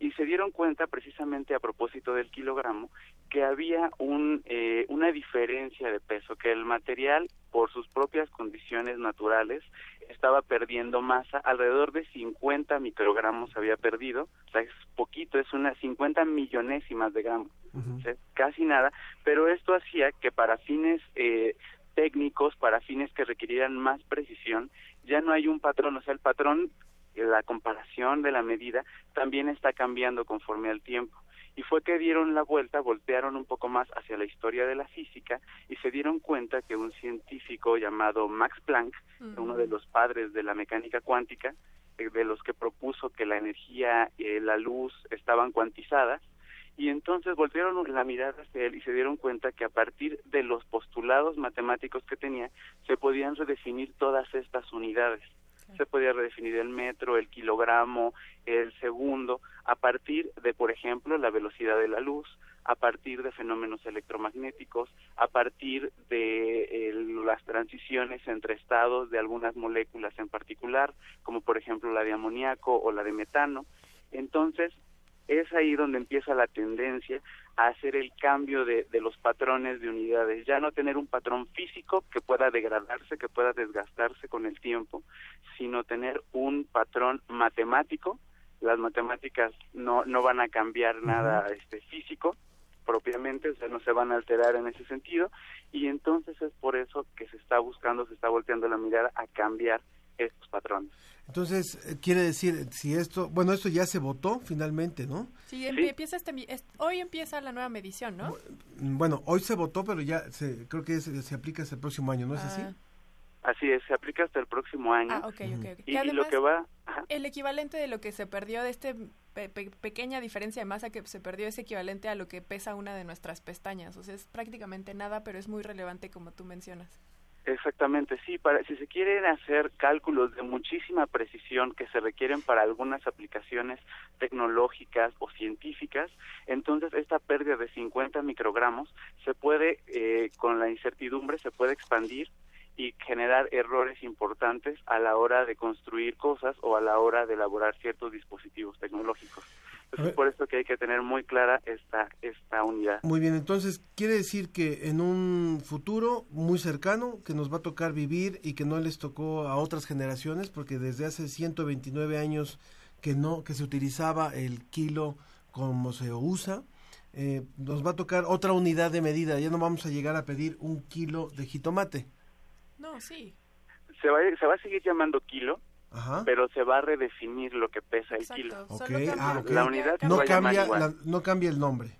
y se dieron cuenta precisamente a propósito del kilogramo que había un, eh, una diferencia de peso, que el material por sus propias condiciones naturales estaba perdiendo masa, alrededor de 50 microgramos había perdido, o sea, es poquito, es unas 50 millonésimas de gramo, o sea, casi nada, pero esto hacía que para fines eh, técnicos, para fines que requirieran más precisión, ya no hay un patrón, o sea, el patrón, la comparación de la medida también está cambiando conforme al tiempo. Y fue que dieron la vuelta, voltearon un poco más hacia la historia de la física y se dieron cuenta que un científico llamado Max Planck, uno de los padres de la mecánica cuántica, eh, de los que propuso que la energía, eh, la luz estaban cuantizadas, y entonces volvieron la mirada hacia él y se dieron cuenta que a partir de los postulados matemáticos que tenía se podían redefinir todas estas unidades. Se podía redefinir el metro, el kilogramo, el segundo, a partir de, por ejemplo, la velocidad de la luz, a partir de fenómenos electromagnéticos, a partir de eh, las transiciones entre estados de algunas moléculas en particular, como por ejemplo la de amoníaco o la de metano. Entonces, es ahí donde empieza la tendencia a hacer el cambio de, de los patrones de unidades, ya no tener un patrón físico que pueda degradarse, que pueda desgastarse con el tiempo, sino tener un patrón matemático. Las matemáticas no, no van a cambiar nada este, físico propiamente, o sea, no se van a alterar en ese sentido, y entonces es por eso que se está buscando, se está volteando la mirada a cambiar estos patrones. Entonces, eh, quiere decir, si esto, bueno, esto ya se votó finalmente, ¿no? Sí, empie- empieza este, hoy empieza la nueva medición, ¿no? Bueno, hoy se votó, pero ya se, creo que se aplica hasta el próximo año, ¿no es así? Ah. Así es, se aplica hasta el próximo año. Ah, ok, ok, ok. Y, Y y lo además- que va, El equivalente de lo que se perdió de este pe- pe- pequeña diferencia de masa que se perdió es equivalente a lo que pesa una de nuestras pestañas. O sea, es prácticamente nada, pero es muy relevante como tú mencionas. Exactamente, sí, para si se quieren hacer cálculos de muchísima precisión que se requieren para algunas aplicaciones tecnológicas o científicas, entonces esta pérdida de 50 microgramos se puede, eh, con la incertidumbre, se puede expandir y generar errores importantes a la hora de construir cosas o a la hora de elaborar ciertos dispositivos tecnológicos. Entonces, por esto que hay que tener muy clara esta, esta unidad. Muy bien, entonces quiere decir que en un futuro muy cercano que nos va a tocar vivir y que no les tocó a otras generaciones, porque desde hace 129 años que no que se utilizaba el kilo como se usa, eh, nos va a tocar otra unidad de medida. Ya no vamos a llegar a pedir un kilo de jitomate. No, sí. Se va, se va a seguir llamando kilo, Ajá. pero se va a redefinir lo que pesa el Exacto. kilo. Ok, ah, ok. La unidad se no cambia la- no cambia el nombre.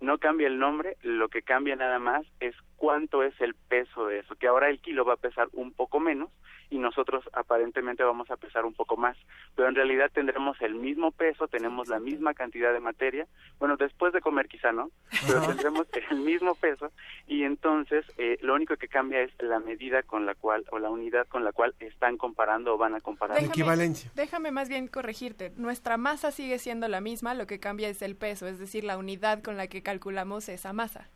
No cambia el nombre, lo que cambia nada más es cuánto es el peso de eso, que ahora el kilo va a pesar un poco menos y nosotros aparentemente vamos a pesar un poco más, pero en realidad tendremos el mismo peso, tenemos la misma cantidad de materia, bueno, después de comer quizá no, pero tendremos el mismo peso y entonces eh, lo único que cambia es la medida con la cual o la unidad con la cual están comparando o van a comparar. Déjame más bien corregirte. Nuestra masa sigue siendo la misma, lo que cambia es el peso, es decir, la unidad con la que calculamos esa masa.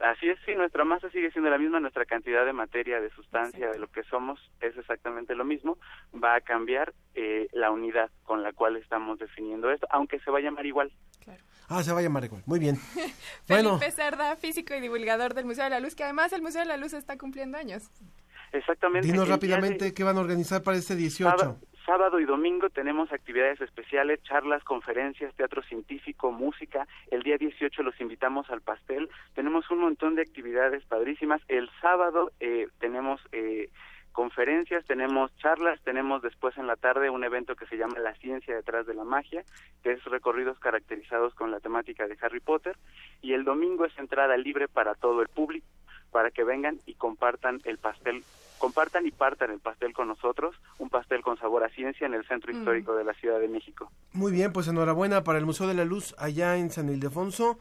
Así es, sí, nuestra masa sigue siendo la misma, nuestra cantidad de materia, de sustancia, de lo que somos es exactamente lo mismo. Va a cambiar eh, la unidad con la cual estamos definiendo esto, aunque se va a llamar igual. Claro. Ah, se va a llamar igual. Muy bien. bueno, Felipe Cerda, físico y divulgador del Museo de la Luz, que además el Museo de la Luz está cumpliendo años. Exactamente. dinos rápidamente de qué van a organizar para este 18. sábado, sábado y domingo tenemos actividades especiales, charlas, conferencias, teatro científico, música. El día 18 los invitamos al pastel. Tenemos un montón de actividades padrísimas. El sábado eh, tenemos eh, conferencias, tenemos charlas, tenemos después en la tarde un evento que se llama La ciencia detrás de la magia, que es recorridos caracterizados con la temática de Harry Potter, y el domingo es entrada libre para todo el público, para que vengan y compartan el pastel, compartan y partan el pastel con nosotros, un pastel con sabor a ciencia en el centro Mm. histórico de la Ciudad de México. Muy bien, pues enhorabuena para el Museo de la Luz allá en San Ildefonso.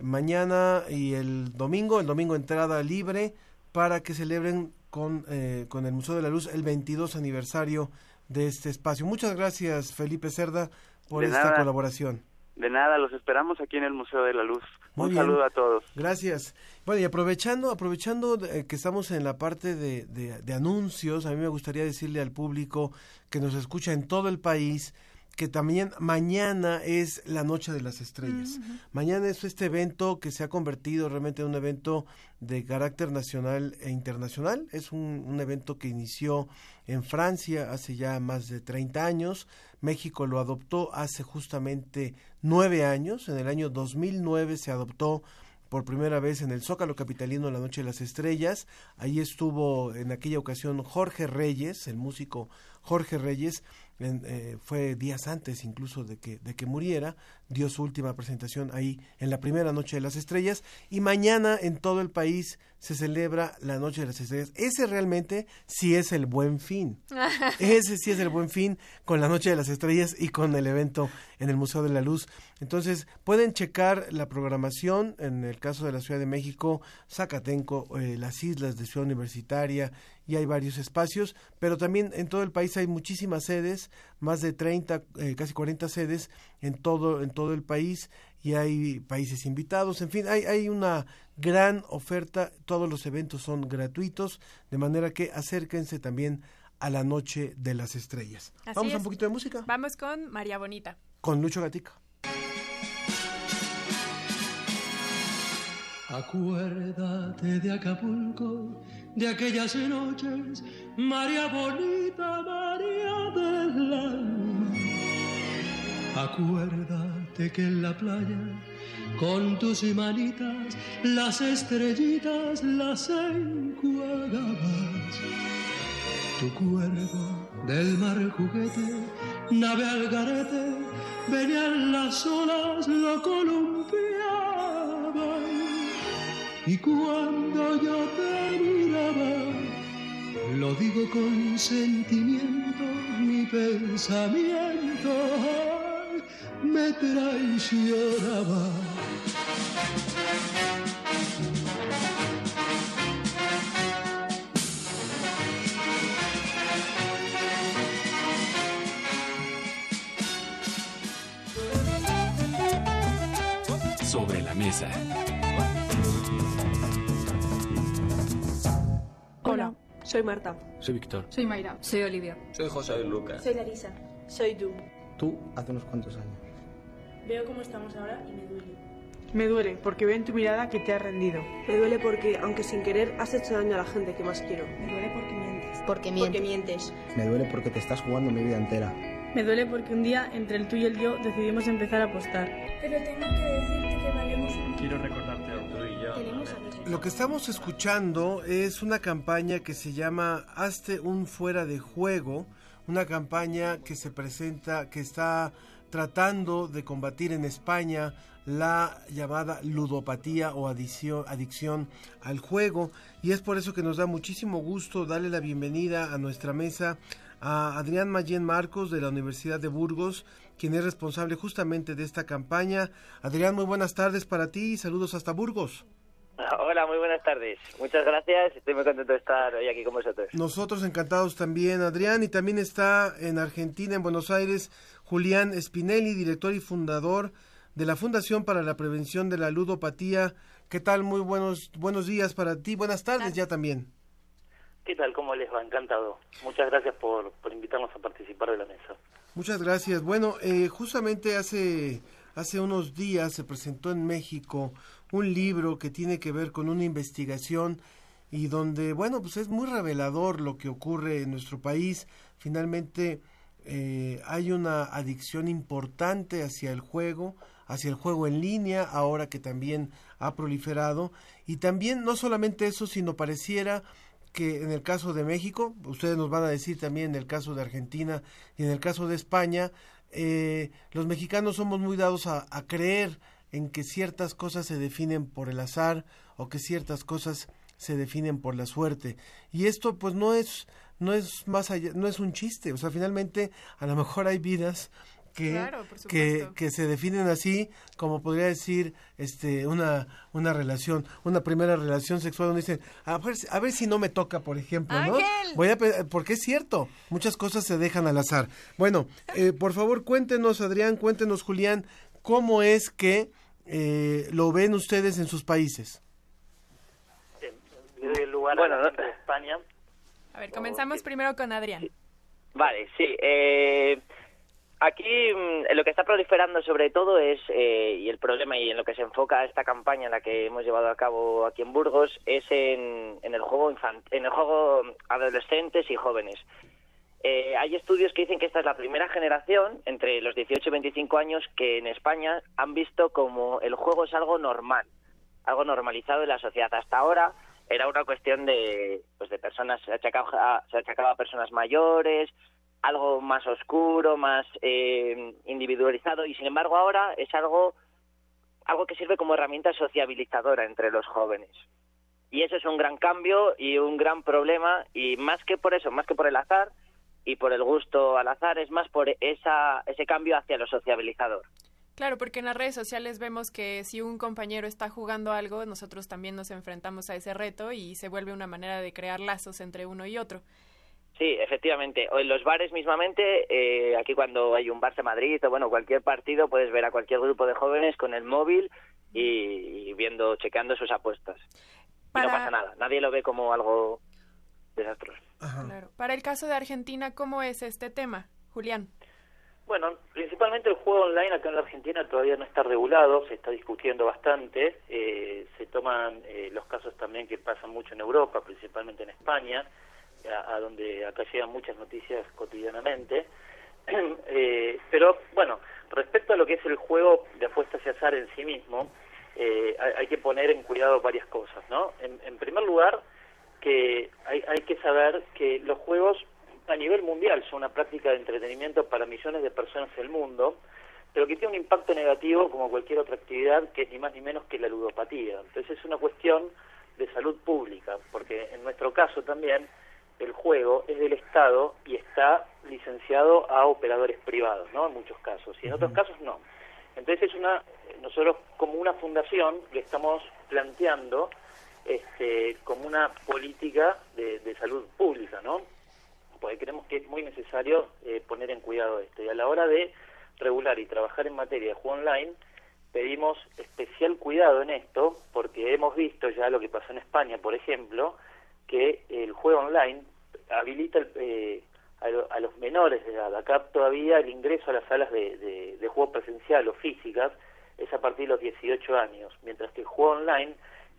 Mañana y el domingo, el domingo entrada libre para que celebren con, eh, con el Museo de la Luz el 22 aniversario de este espacio. Muchas gracias, Felipe Cerda, por De esta nada. colaboración. De nada, los esperamos aquí en el Museo de la Luz. Muy un bien. saludo a todos. Gracias. Bueno, y aprovechando, aprovechando eh, que estamos en la parte de, de- de anuncios, a mí me gustaría decirle al público que nos escucha en todo el país que también mañana es la Noche de las Estrellas. Mañana es este evento que se ha convertido realmente en un evento de carácter nacional e internacional. Es un, un evento que inició en Francia hace ya más de 30 años. México lo adoptó hace justamente nueve años. En el año 2009 se adoptó por primera vez en el Zócalo Capitalino la Noche de las Estrellas. Ahí estuvo en aquella ocasión Jorge Reyes, el músico Jorge Reyes, en, eh, fue días antes incluso de que, de que muriera, dio su última presentación ahí en la primera Noche de las Estrellas y mañana en todo el país se celebra la Noche de las Estrellas. Ese realmente sí es el buen fin. Ese sí es el buen fin con la Noche de las Estrellas y con el evento en el Museo de la Luz. Entonces, pueden checar la programación en el caso de la Ciudad de México, Zacatenco, eh, las islas de Ciudad Universitaria, y hay varios espacios, pero también en todo el país hay muchísimas sedes, más de 30, eh, casi 40 sedes en todo, en todo el país y hay países invitados, en fin, hay, hay una gran oferta, todos los eventos son gratuitos, de manera que acérquense también a la Noche de las Estrellas. Así Vamos a un poquito de música Vamos con María Bonita. con Lucho Gatica. Acuérdate de Acapulco, de aquellas noches, María bonita, María del alma. Acuérdate que en la playa, con tus manitas, las estrellitas las enjuagabas. Tu cuerpo del mar juguete, nave al garete, venían las olas, lo columpiaban. Y cuando yo te miraba, lo digo con sentimiento, mi pensamiento me traicionaba. Sobre la mesa. Hola, soy Marta. Soy Víctor. Soy Mayra. Soy Olivia. Soy José Lucas. Soy Larisa. Soy tú. Tú hace unos cuantos años. Veo cómo estamos ahora y me duele. Me duele porque veo en tu mirada que te has rendido. Me duele porque, aunque sin querer, has hecho daño a la gente que más quiero. Me duele porque mientes. Porque mientes. Porque mientes. Me duele porque te estás jugando mi vida entera. Me duele porque un día, entre el tú y el yo, decidimos empezar a apostar. Pero tengo que decirte que valemos un Quiero recordarte algo. Tú y yo. Tenemos. Lo que estamos escuchando es una campaña que se llama Hazte un fuera de juego, una campaña que se presenta, que está tratando de combatir en España la llamada ludopatía o adicción, al juego y es por eso que nos da muchísimo gusto darle la bienvenida a nuestra mesa a Adrián Mayén Marcos de la Universidad de Burgos, quien es responsable justamente de esta campaña. Adrián, muy buenas tardes para ti y saludos hasta Burgos. Hola, muy buenas tardes. Muchas gracias. Estoy muy contento de estar hoy aquí con vosotros. Nosotros encantados también, Adrián, y también está en Argentina, en Buenos Aires, Julián Spinelli, director y fundador de la Fundación para la Prevención de la Ludopatía. ¿Qué tal? Muy buenos buenos días para ti, buenas tardes ya también. ¿Qué tal? ¿Cómo les va? Encantado. Muchas gracias por, por invitarnos a participar de la mesa. Muchas gracias. Bueno, eh, justamente hace hace unos días se presentó en México un libro que tiene que ver con una investigación y donde, bueno, pues es muy revelador lo que ocurre en nuestro país. Finalmente eh, hay una adicción importante hacia el juego, hacia el juego en línea, ahora que también ha proliferado. Y también no solamente eso, sino pareciera que en el caso de México, ustedes nos van a decir también en el caso de Argentina y en el caso de España, eh, los mexicanos somos muy dados a, a creer en que ciertas cosas se definen por el azar o que ciertas cosas se definen por la suerte. Y esto pues no es no es más allá no es un chiste. O sea finalmente a lo mejor hay vidas que, Claro, que, que se definen así como podría decir este una una relación una primera relación sexual donde dicen a ver, si- a ver si no me toca por ejemplo no Ángel. voy a porque es cierto muchas cosas se dejan al azar. Bueno eh, por favor cuéntenos Adrián cuéntenos Julián cómo es que eh, lo ven ustedes en sus países el lugar bueno, a España. A ver, comenzamos primero con Adrián. Vale, sí. eh, aquí mm, lo que está proliferando sobre todo es, eh, y el problema y en lo que se enfoca esta campaña en la que hemos llevado a cabo aquí en Burgos, es en, en el juego infant en el juego adolescentes y jóvenes. Eh, hay estudios que dicen que esta es la primera generación, entre los 18 y 25 años, que en España han visto como el juego es algo normal, algo normalizado en la sociedad. Hasta ahora era una cuestión de, pues de personas, se achacaba, a- personas mayores, algo más oscuro, más eh, individualizado, y sin embargo ahora es algo, algo que sirve como herramienta sociabilizadora entre los jóvenes. Y eso es un gran cambio y un gran problema, y más que por eso, más que por el azar y por el gusto al azar, es más por esa, ese cambio hacia lo sociabilizador. Claro, porque en las redes sociales vemos que si un compañero está jugando algo, nosotros también nos enfrentamos a ese reto y se vuelve una manera de crear lazos entre uno y otro. Sí, efectivamente. O en los bares mismamente, eh, aquí cuando hay un Barça Madrid o bueno, cualquier partido, puedes ver a cualquier grupo de jóvenes con el móvil y, y viendo, chequeando sus apuestas. Y no pasa nada. Nadie lo ve como algo desastroso. Claro. Para el caso de Argentina, ¿cómo es este tema, Julián? Bueno, principalmente el juego online acá en la Argentina todavía no está regulado, se está discutiendo bastante, eh, se toman eh, los casos también que pasan mucho en Europa, principalmente en España, a, a donde acá llegan muchas noticias cotidianamente. Eh, pero bueno, respecto a lo que es el juego de apuestas y azar en sí mismo, eh, hay, hay que poner en cuidado varias cosas, ¿no? En, en primer lugar, que hay, hay que saber que los juegos a nivel mundial son una práctica de entretenimiento para millones de personas en el mundo, pero que tiene un impacto negativo como cualquier otra actividad que es ni más ni menos que la ludopatía. Entonces es una cuestión de salud pública, porque en nuestro caso también el juego es del Estado y está licenciado a operadores privados, ¿no? En muchos casos, y en otros casos no. Entonces es una, nosotros como una fundación le estamos planteando este, como una política de, salud pública, ¿no? Porque creemos que es muy necesario eh, poner en cuidado esto. Y a la hora de regular y trabajar en materia de juego online, pedimos especial cuidado en esto, porque hemos visto ya lo que pasó en España, por ejemplo, que el juego online habilita el, eh, a, lo- a los menores de edad. Acá todavía el ingreso a las salas de- de juego presencial o físicas es a partir de los 18 años, mientras que el juego online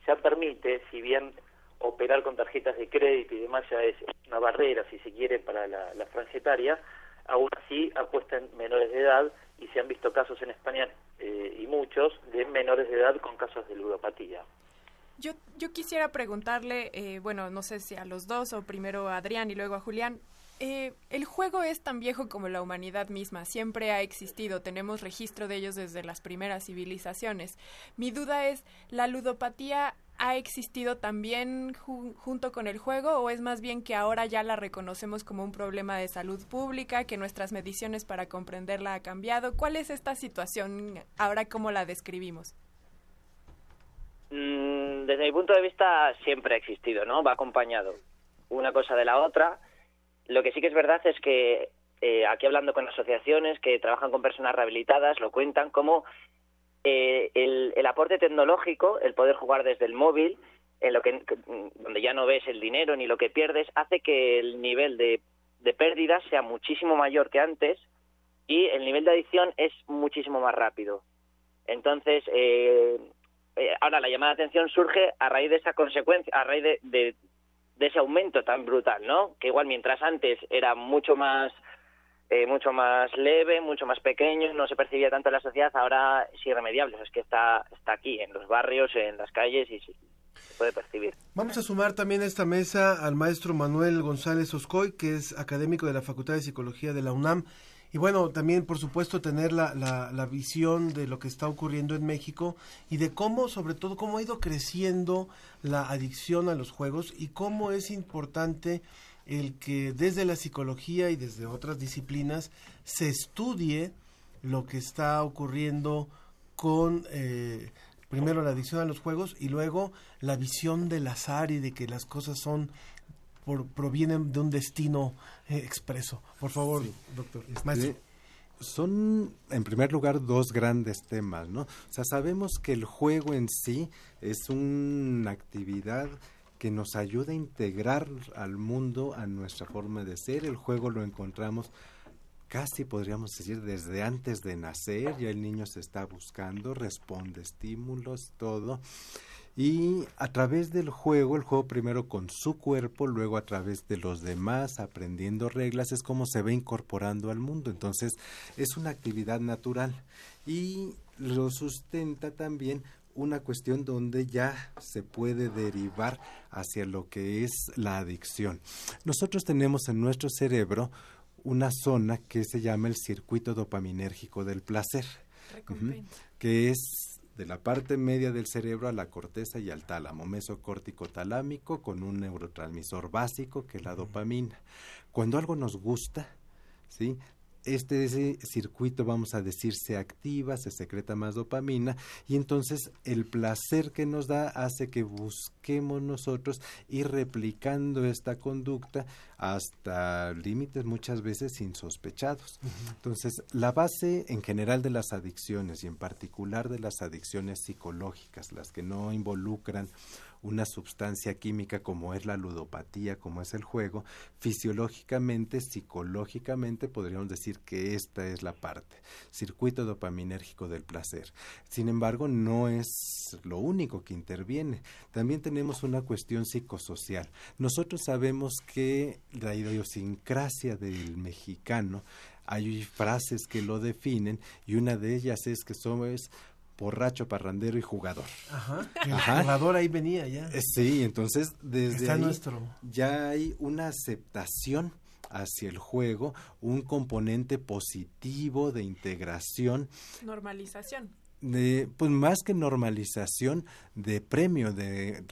ya permite, si bien operar con tarjetas de crédito y demás ya es una barrera, si se quiere, para la, la franja aún así apuesta en menores de edad y se han visto casos en España eh, y muchos de menores de edad con casos de ludopatía. Yo, yo quisiera preguntarle, eh, bueno, no sé si a los dos o primero a Adrián y luego a Julián. Eh, el juego es tan viejo como la humanidad misma, siempre ha existido, tenemos registro de ellos desde las primeras civilizaciones. Mi duda es, ¿la ludopatía ha existido también ju- junto con el juego o es más bien que ahora ya la reconocemos como un problema de salud pública, que nuestras mediciones para comprenderla ha cambiado? ¿Cuál es esta situación ahora cómo la describimos? Mm, desde mi punto de vista siempre ha existido, ¿no? Va acompañado una cosa de la otra. Lo que sí que es verdad es que eh, aquí hablando con asociaciones que trabajan con personas rehabilitadas lo cuentan como eh, el, el aporte tecnológico, el poder jugar desde el móvil, en lo que donde ya no ves el dinero ni lo que pierdes, hace que el nivel de, de pérdidas sea muchísimo mayor que antes y el nivel de adicción es muchísimo más rápido. Entonces, eh, eh, ahora la llamada de atención surge a raíz de esa consecuencia, a raíz de, de ese aumento tan brutal, ¿no? Que igual mientras antes era mucho más eh, mucho más leve, mucho más pequeño, no se percibía tanto en la sociedad, ahora es irremediable, es que está, está aquí, en los barrios, en las calles y sí, se puede percibir. Vamos a sumar también a esta mesa al maestro Manuel González Oscoy, que es académico de la Facultad de Psicología de la UNAM. Y bueno, también por supuesto tener la, la, la visión de lo que está ocurriendo en México y de cómo, sobre todo, cómo ha ido creciendo la adicción a los juegos y cómo es importante el que desde la psicología y desde otras disciplinas se estudie lo que está ocurriendo con eh, primero la adicción a los juegos y luego la visión del azar y de que las cosas son por, provienen de un destino eh, expreso. Por favor, doctor. Este, son, en primer lugar, dos grandes temas, ¿no? O sea, sabemos que el juego en sí es una actividad que nos ayuda a integrar al mundo, a nuestra forma de ser. El juego lo encontramos casi podríamos decir desde antes de nacer, ya el niño se está buscando, responde estímulos, todo. Y a través del juego, el juego primero con su cuerpo, luego a través de los demás, aprendiendo reglas, es como se va incorporando al mundo. Entonces, es una actividad natural y lo sustenta también una cuestión donde ya se puede derivar hacia lo que es la adicción. Nosotros tenemos en nuestro cerebro una zona que se llama el circuito dopaminérgico del placer, que es de la parte media del cerebro a la corteza y al tálamo, mesocórtico talámico con un neurotransmisor básico que es la dopamina. Cuando algo nos gusta, ¿sí? Este ese circuito, vamos a decir, se activa, se secreta más dopamina y entonces el placer que nos da hace que busquemos nosotros ir replicando esta conducta hasta límites muchas veces insospechados. Entonces, la base en general de las adicciones y en particular de las adicciones psicológicas, las que no involucran una sustancia química como es la ludopatía, como es el juego, fisiológicamente, psicológicamente podríamos decir que esta es la parte, circuito dopaminérgico del placer. Sin embargo, no es lo único que interviene. También tenemos una cuestión psicosocial. Nosotros sabemos que la idiosincrasia del mexicano hay frases que lo definen y una de ellas es que somos borracho, parrandero y jugador. Ajá. El jugador ahí venía ya. Eh, sí, entonces desde ahí ya hay una aceptación hacia el juego, un componente positivo de integración. Normalización. De, pues más que normalización de premio, de,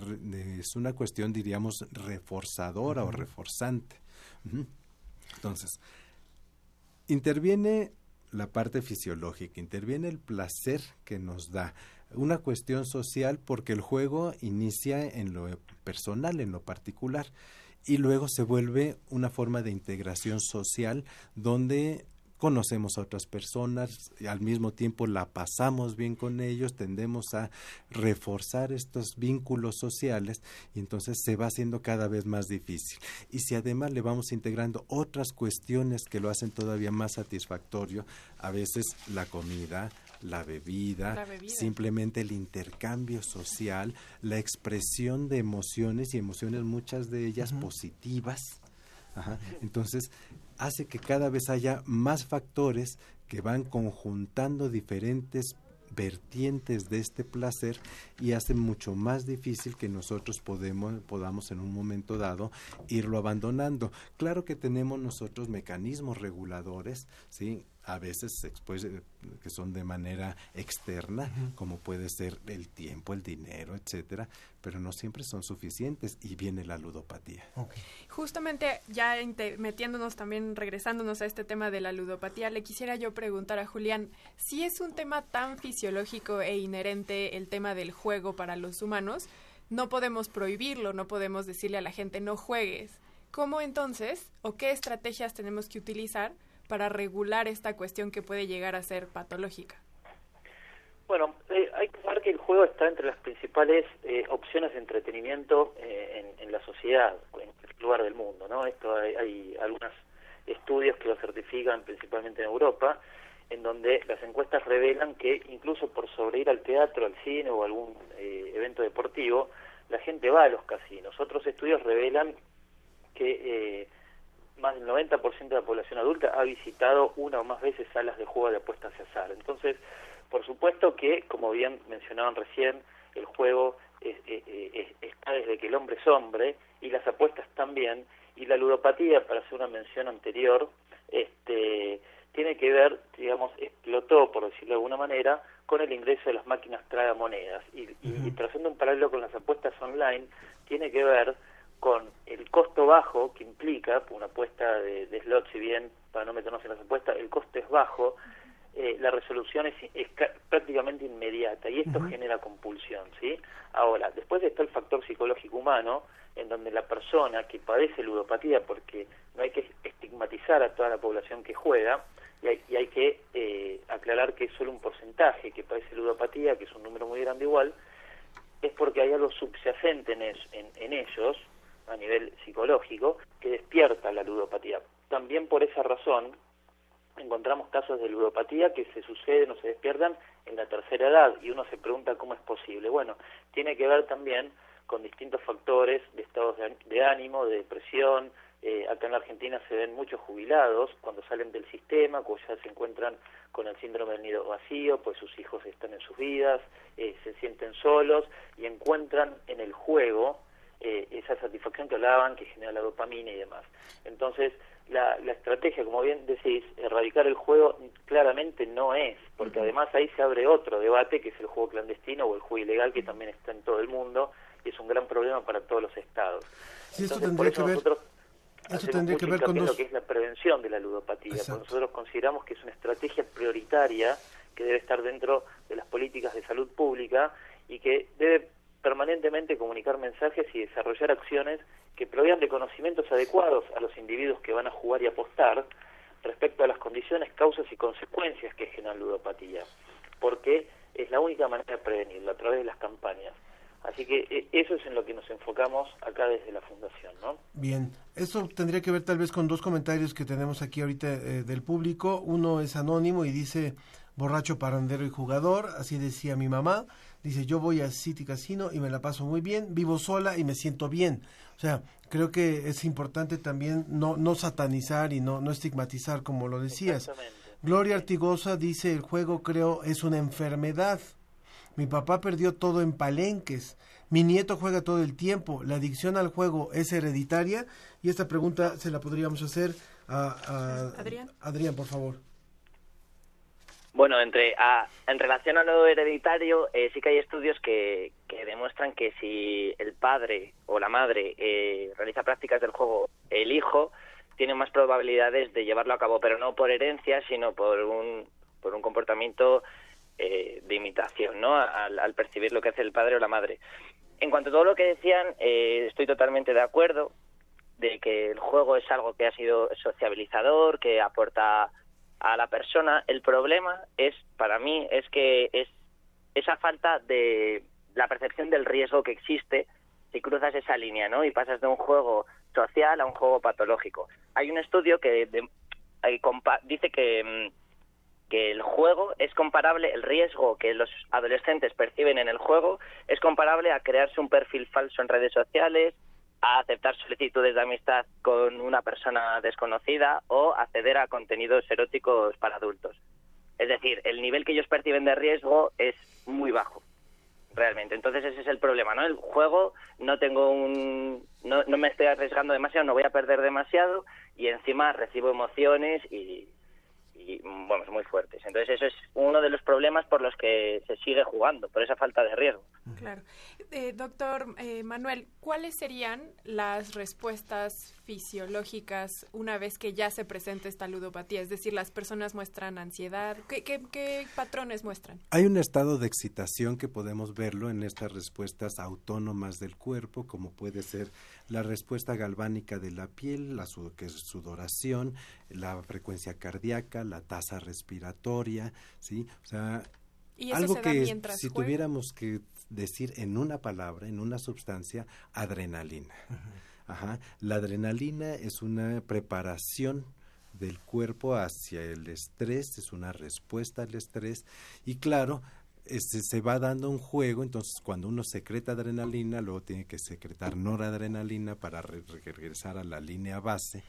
es una cuestión diríamos reforzadora o reforzante. Entonces, interviene la parte fisiológica, interviene el placer que nos da. Una cuestión social porque el juego inicia en lo personal, en lo particular, y luego se vuelve una forma de integración social donde conocemos a otras personas y al mismo tiempo la pasamos bien con ellos, tendemos a reforzar estos vínculos sociales y entonces se va haciendo cada vez más difícil. Y si además le vamos integrando otras cuestiones que lo hacen todavía más satisfactorio, a veces la comida, la bebida, simplemente el intercambio social, la expresión de emociones y emociones muchas de ellas positivas. Entonces, hace que cada vez haya más factores que van conjuntando diferentes vertientes de este placer y hace mucho más difícil que nosotros podemos, podamos en un momento dado irlo abandonando. Claro que tenemos nosotros mecanismos reguladores, ¿sí? A veces eh, que son de manera externa, como puede ser el tiempo, el dinero, etcétera, pero no siempre son suficientes y viene la ludopatía. Justamente ya metiéndonos también, regresándonos a este tema de la ludopatía, le quisiera yo preguntar a Julián, si es un tema tan fisiológico e inherente el tema del juego para los humanos, no podemos prohibirlo, no podemos decirle a la gente no juegues. ¿Cómo entonces o qué estrategias tenemos que utilizar para regular esta cuestión que puede llegar a ser patológica? Bueno, eh, hay que saber que el juego está entre las principales eh, opciones de entretenimiento eh, en, la sociedad, en cualquier lugar del mundo, ¿no? Esto hay, algunos estudios que lo certifican principalmente en Europa en donde las encuestas revelan que incluso por sobreír al teatro, al cine o algún eh, evento deportivo, la gente va a los casinos. Otros estudios revelan que más del 90% de la población adulta ha visitado una o más veces salas de juego de apuestas de azar. Entonces, por supuesto que, como bien mencionaban recién, el juego es- es- es- está desde que el hombre es hombre y las apuestas también, y la ludopatía, para hacer una mención anterior, este, tiene que ver, digamos, explotó, por decirlo de alguna manera, con el ingreso de las máquinas tragamonedas. Y, y, y trazando un paralelo con las apuestas online, tiene que ver con el costo bajo que implica, una apuesta de, de slot, si bien, para no meternos en las apuestas, el costo es bajo, eh, la resolución es, es ca- prácticamente inmediata y esto genera compulsión, ¿sí? Ahora, después está el factor psicológico humano, en donde la persona que padece ludopatía, porque no hay que estigmatizar a toda la población que juega, y hay, y hay que eh, aclarar que es solo un porcentaje que padece ludopatía, que es un número muy grande igual, es porque hay algo subyacente en, es- en, en ellos, a nivel psicológico, que despierta la ludopatía. También por esa razón encontramos casos de ludopatía que se suceden o se despiertan en la tercera edad y uno se pregunta cómo es posible. Bueno, tiene que ver también con distintos factores de estados de, ánimo, de depresión. Eh, acá en la Argentina se ven muchos jubilados cuando salen del sistema, cuando ya se encuentran con el síndrome del nido vacío, pues sus hijos están en sus vidas, eh, se sienten solos y encuentran en el juego eh, esa satisfacción que hablaban, que genera la dopamina y demás. Entonces, la, la estrategia, como bien decís, erradicar el juego claramente no es, porque además ahí se abre otro debate, que es el juego clandestino o el juego ilegal, que también está en todo el mundo y es un gran problema para todos los estados. Sí, esto Entonces, por tendría eso que ver- nosotros esto hacemos tendría que ver con dos- lo que es la prevención de la ludopatía. Exacto. Nosotros consideramos que es una estrategia prioritaria que debe estar dentro de las políticas de salud pública y que debe permanentemente comunicar mensajes y desarrollar acciones que provean de conocimientos adecuados a los individuos que van a jugar y apostar respecto a las condiciones, causas y consecuencias que generan ludopatía, porque es la única manera de prevenirlo a través de las campañas. Así que eh, eso es en lo que nos enfocamos acá desde la Fundación, ¿no? Bien, esto tendría que ver tal vez con dos comentarios que tenemos aquí ahorita eh, del público. Uno es anónimo y dice borracho, parandero y jugador, así decía mi mamá. Dice, yo voy a City Casino y me la paso muy bien, vivo sola y me siento bien. O sea, creo que es importante también no, no satanizar y no, no estigmatizar, como lo decías. Gloria Artigosa dice, el juego creo es una enfermedad. Mi papá perdió todo en palenques. Mi nieto juega todo el tiempo. ¿La adicción al juego es hereditaria? Y esta pregunta se la podríamos hacer a, a- Adrián. Adrián, por favor. Bueno, entre a- en relación a lo hereditario, eh, sí que hay estudios que, que demuestran que si el padre o la madre eh, realiza prácticas del juego, el hijo tiene más probabilidades de llevarlo a cabo, pero no por herencia, sino por un, por un comportamiento eh, de imitación, ¿no? Al, al percibir lo que hace el padre o la madre. En cuanto a todo lo que decían, eh, estoy totalmente de acuerdo de que el juego es algo que ha sido sociabilizador, que aporta a la persona. El problema es, para mí, es que es esa falta de la percepción del riesgo que existe si cruzas esa línea, ¿no? Y pasas de un juego social a un juego patológico. Hay un estudio que eh, dice que, mm, que el juego es comparable, el riesgo que los adolescentes perciben en el juego es comparable a crearse un perfil falso en redes sociales, a aceptar solicitudes de amistad con una persona desconocida o acceder a contenidos eróticos para adultos. Es decir, el nivel que ellos perciben de riesgo es muy bajo, realmente. Entonces ese es el problema, ¿no? El juego no tengo un... no, no me estoy arriesgando demasiado, no voy a perder demasiado y encima recibo emociones y, y bueno, muy fuertes. Entonces eso es uno de los problemas por los que se sigue jugando, por esa falta de riesgo. Claro. Eh, doctor eh, Manuel, ¿cuáles serían las respuestas fisiológicas una vez que ya se presenta esta ludopatía? Es decir, las personas muestran ansiedad. ¿Qué, qué, qué patrones muestran? Hay un estado de excitación que podemos verlo en estas respuestas autónomas del cuerpo, como puede ser la respuesta galvánica de la piel, la que es sudoración, la frecuencia cardíaca, la tasa respiratoria, ¿sí? O sea, ¿Y eso algo se que si juega? tuviéramos que decir en una palabra, en una sustancia, adrenalina. Ajá. La adrenalina es una preparación del cuerpo hacia el estrés, es una respuesta al estrés y claro, este, se va dando un juego, entonces cuando uno secreta adrenalina, luego tiene que secretar noradrenalina para re- regresar a la línea base.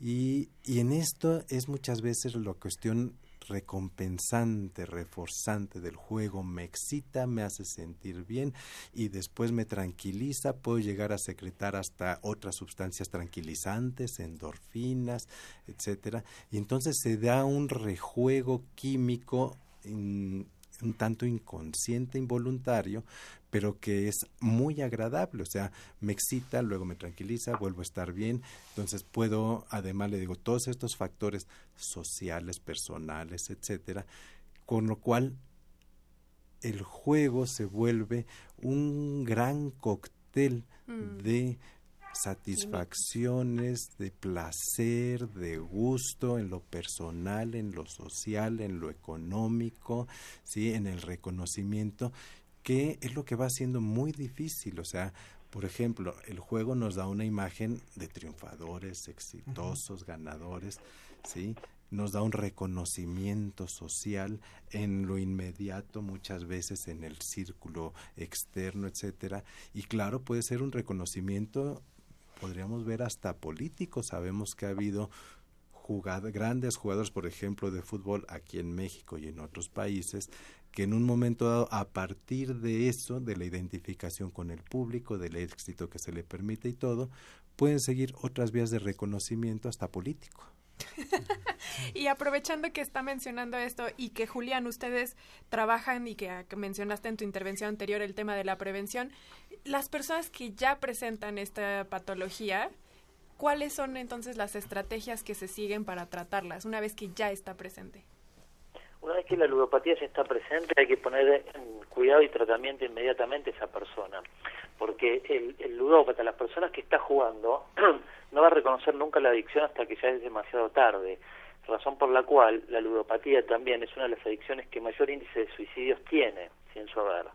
Y, y en esto es muchas veces la cuestión recompensante, reforzante del juego, me excita, me hace sentir bien y después me tranquiliza, puedo llegar a secretar hasta otras sustancias tranquilizantes, endorfinas, etcétera, y entonces se da un rejuego químico in- un tanto inconsciente, involuntario, pero que es muy agradable, o sea, me excita, luego me tranquiliza, vuelvo a estar bien, entonces puedo, además le digo, todos estos factores sociales, personales, etcétera, con lo cual el juego se vuelve un gran cóctel Mm. de satisfacciones, de placer, de gusto en lo personal, en lo social, en lo económico, sí, en el reconocimiento, que es lo que va siendo muy difícil, o sea, por ejemplo, el juego nos da una imagen de triunfadores, exitosos, ganadores, ¿sí? Nos da un reconocimiento social en lo inmediato, muchas veces en el círculo externo, etcétera. Y claro, puede ser un reconocimiento, podríamos ver hasta político. Sabemos que ha habido jugad- grandes jugadores, por ejemplo, de fútbol aquí en México y en otros países, que en un momento dado, a partir de eso, de la identificación con el público, del éxito que se le permite y todo, pueden seguir otras vías de reconocimiento hasta político. Y aprovechando que está mencionando esto y que Julián, ustedes trabajan y que, mencionaste en tu intervención anterior el tema de la prevención, las personas que ya presentan esta patología, ¿cuáles son entonces las estrategias que se siguen para tratarlas una vez que ya está presente? Una vez que la ludopatía ya está presente, hay que poner en cuidado y tratamiento inmediatamente a esa persona. Porque el, el ludópata, la persona que está jugando, no va a reconocer nunca la adicción hasta que ya es demasiado tarde. Razón por la cual la ludopatía también es una de las adicciones que mayor índice de suicidios tiene, sin saber.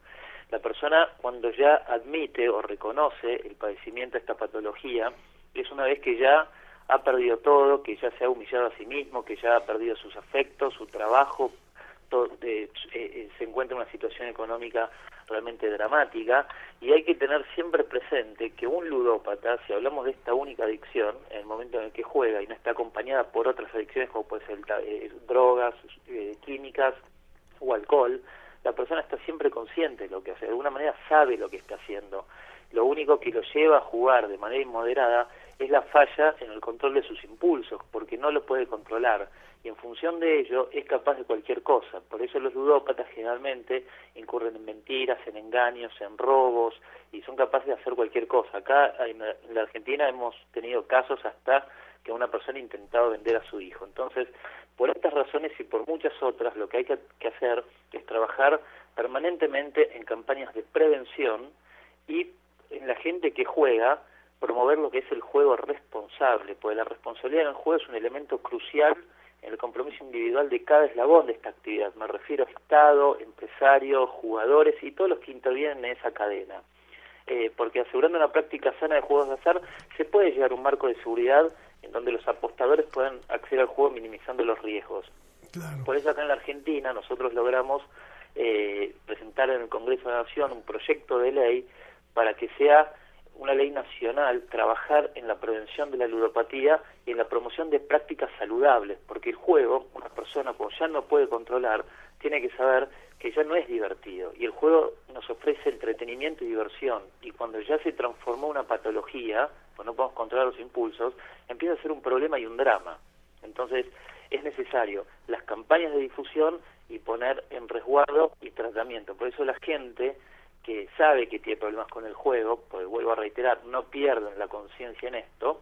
La persona cuando ya admite o reconoce el padecimiento de esta patología, es una vez que ya ha perdido todo, que ya se ha humillado a sí mismo, que ya ha perdido sus afectos, su trabajo, eh, eh, se encuentra en una situación económica realmente dramática y hay que tener siempre presente que un ludópata, si hablamos de esta única adicción, en el momento en el que juega y no está acompañada por otras adicciones como puede ser eh, drogas, eh, químicas o alcohol, la persona está siempre consciente de lo que hace, de alguna manera sabe lo que está haciendo. Lo único que lo lleva a jugar de manera inmoderada es la falla en el control de sus impulsos, porque no lo puede controlar y en función de ello es capaz de cualquier cosa. Por eso los ludópatas generalmente incurren en mentiras, en engaños, en robos y son capaces de hacer cualquier cosa. Acá en la, en la Argentina hemos tenido casos hasta que una persona ha intentado vender a su hijo. Entonces, por estas razones y por muchas otras, lo que hay que hacer es trabajar permanentemente en campañas de prevención y en la gente que juega promover lo que es el juego responsable, porque la responsabilidad en el juego es un elemento crucial en el compromiso individual de cada eslabón de esta actividad. Me refiero a Estado, empresarios, jugadores y todos los que intervienen en esa cadena. Eh, porque asegurando una práctica sana de juegos de azar se puede llegar a un marco de seguridad en donde los apostadores puedan acceder al juego minimizando los riesgos. Por eso acá en la Argentina nosotros logramos eh, presentar en el Congreso de la Nación un proyecto de ley para que sea una ley nacional trabajar en la prevención de la ludopatía y en la promoción de prácticas saludables, porque el juego, una persona cuando ya no puede controlar, tiene que saber que ya no es divertido y el juego nos ofrece entretenimiento y diversión y cuando ya se transformó una patología, pues no podemos controlar los impulsos, empieza a ser un problema y un drama. Entonces es necesario las campañas de difusión y poner en resguardo y tratamiento. Por eso la gente que sabe que tiene problemas con el juego, pues vuelvo a reiterar, no pierden la conciencia en esto,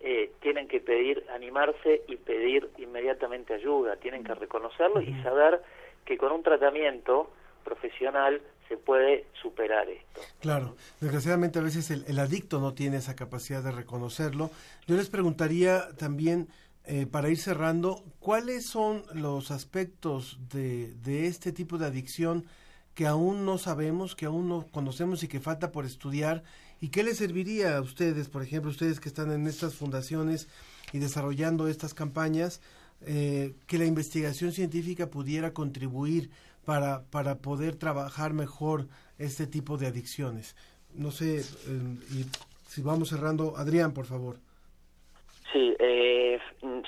eh, tienen que pedir, animarse y pedir inmediatamente ayuda, tienen que reconocerlo y saber que con un tratamiento profesional se puede superar esto. Claro, desgraciadamente a veces el, el adicto no tiene esa capacidad de reconocerlo. Yo les preguntaría también, eh, para ir cerrando, ¿cuáles son los aspectos de, de este tipo de adicción que aún no sabemos, que aún no conocemos y que falta por estudiar? ¿Y qué les serviría a ustedes, por ejemplo, ustedes que están en estas fundaciones y desarrollando estas campañas, eh, que la investigación científica pudiera contribuir para, para poder trabajar mejor este tipo de adicciones? No sé, eh, si vamos cerrando, Adrián, por favor. Sí, eh,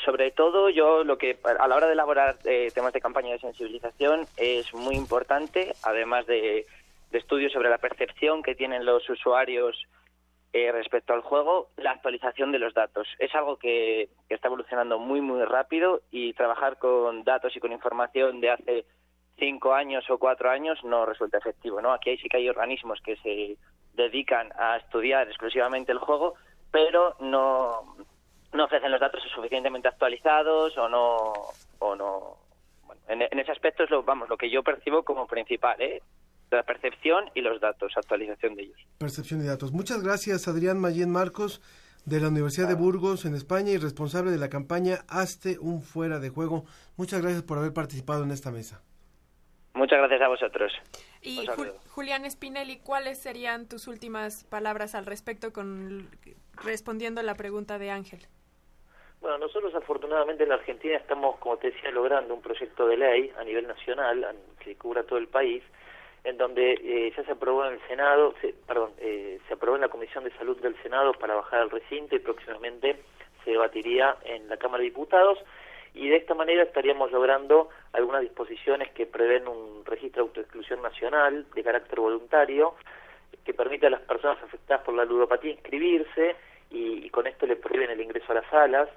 sobre todo yo lo que a la hora de elaborar eh, temas de campaña de sensibilización es muy importante, además de, estudios sobre la percepción que tienen los usuarios eh, respecto al juego, la actualización de los datos. Es algo que, que está evolucionando muy, muy rápido y trabajar con datos y con información de hace cinco años o cuatro años no resulta efectivo, ¿no? Aquí sí que hay organismos que se dedican a estudiar exclusivamente el juego, pero no, no ofrecen los datos suficientemente actualizados o no o no. Bueno, en, en, ese aspecto es lo vamos lo que yo percibo como principal ¿eh? la percepción y los datos actualización de ellos. Percepción y datos. Muchas gracias Adrián Mayén Marcos de la Universidad de Burgos en España y responsable de la campaña Hazte un fuera de juego. Muchas gracias por haber participado en esta mesa. Muchas gracias a vosotros. Y Jul Julián Spinelli, ¿cuáles serían tus últimas palabras al respecto con respondiendo a la pregunta de Ángel? Bueno, nosotros afortunadamente en la Argentina estamos, como te decía, logrando un proyecto de ley a nivel nacional que cubra todo el país, en donde eh, ya se aprobó en el Senado, se, perdón, eh, se aprobó en la Comisión de Salud del Senado para bajar al recinto y próximamente se debatiría en la Cámara de Diputados y de esta manera estaríamos logrando algunas disposiciones que prevén un registro de autoexclusión nacional de carácter voluntario que permite a las personas afectadas por la ludopatía inscribirse y, y con esto le prohíben el ingreso a las salas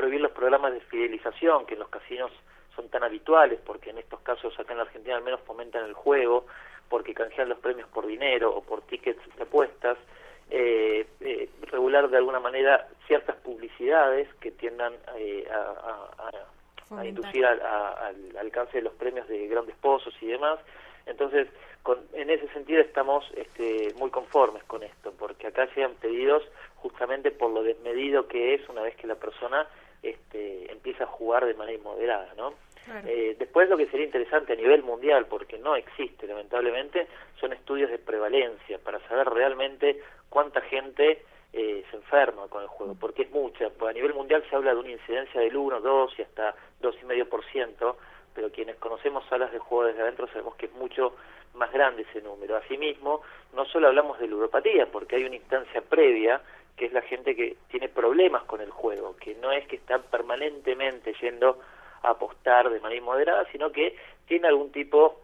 prohibir los programas de fidelización que en los casinos son tan habituales, porque en estos casos acá en la Argentina al menos fomentan el juego, porque canjean los premios por dinero o por tickets de apuestas, eh, eh, regular de alguna manera ciertas publicidades que tiendan eh, a, a, a, inducir al alcance de los premios de grandes pozos y demás. Entonces, con, en ese sentido estamos este, muy conformes con esto, porque acá llegan pedidos justamente por lo desmedido que es una vez que la persona este, empieza a jugar de manera inmoderada, ¿no? Claro. Eh, después lo que sería interesante a nivel mundial, porque no existe lamentablemente, son estudios de prevalencia para saber realmente cuánta gente eh, se enferma con el juego, porque es mucha. Pues a nivel mundial se habla de una incidencia del 1, 2 y hasta 2,5%, pero quienes conocemos salas de juego desde adentro sabemos que es mucho más grande ese número. Asimismo, no solo hablamos de ludopatía, porque hay una instancia previa que es la gente que tiene problemas con el juego, que no es que está permanentemente yendo a apostar de manera moderada, sino que tiene algún tipo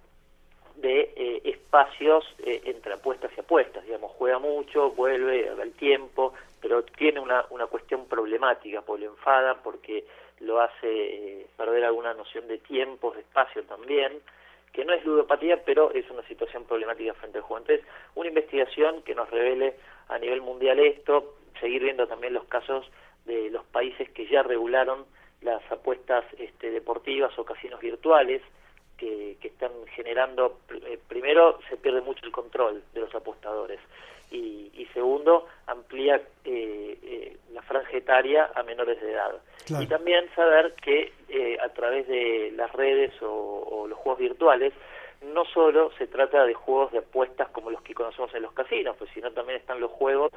de eh, espacios eh, entre apuestas y apuestas, digamos, juega mucho, vuelve al tiempo, pero tiene una, una cuestión problemática, porque lo enfada, porque lo hace eh, perder alguna noción de tiempo, de espacio también, que no es ludopatía, pero es una situación problemática frente al juego. Entonces, una investigación que nos revele a nivel mundial esto, seguir viendo también los casos de los países que ya regularon las apuestas este, deportivas o casinos virtuales que, que están generando, eh, primero se pierde mucho el control de los apostadores y, y segundo amplía eh, eh, la franja etaria a menores de edad. Claro. Y también saber que eh, a través de las redes o, o los juegos virtuales no solo se trata de juegos de apuestas como los que conocemos en los casinos, pues sino también están los juegos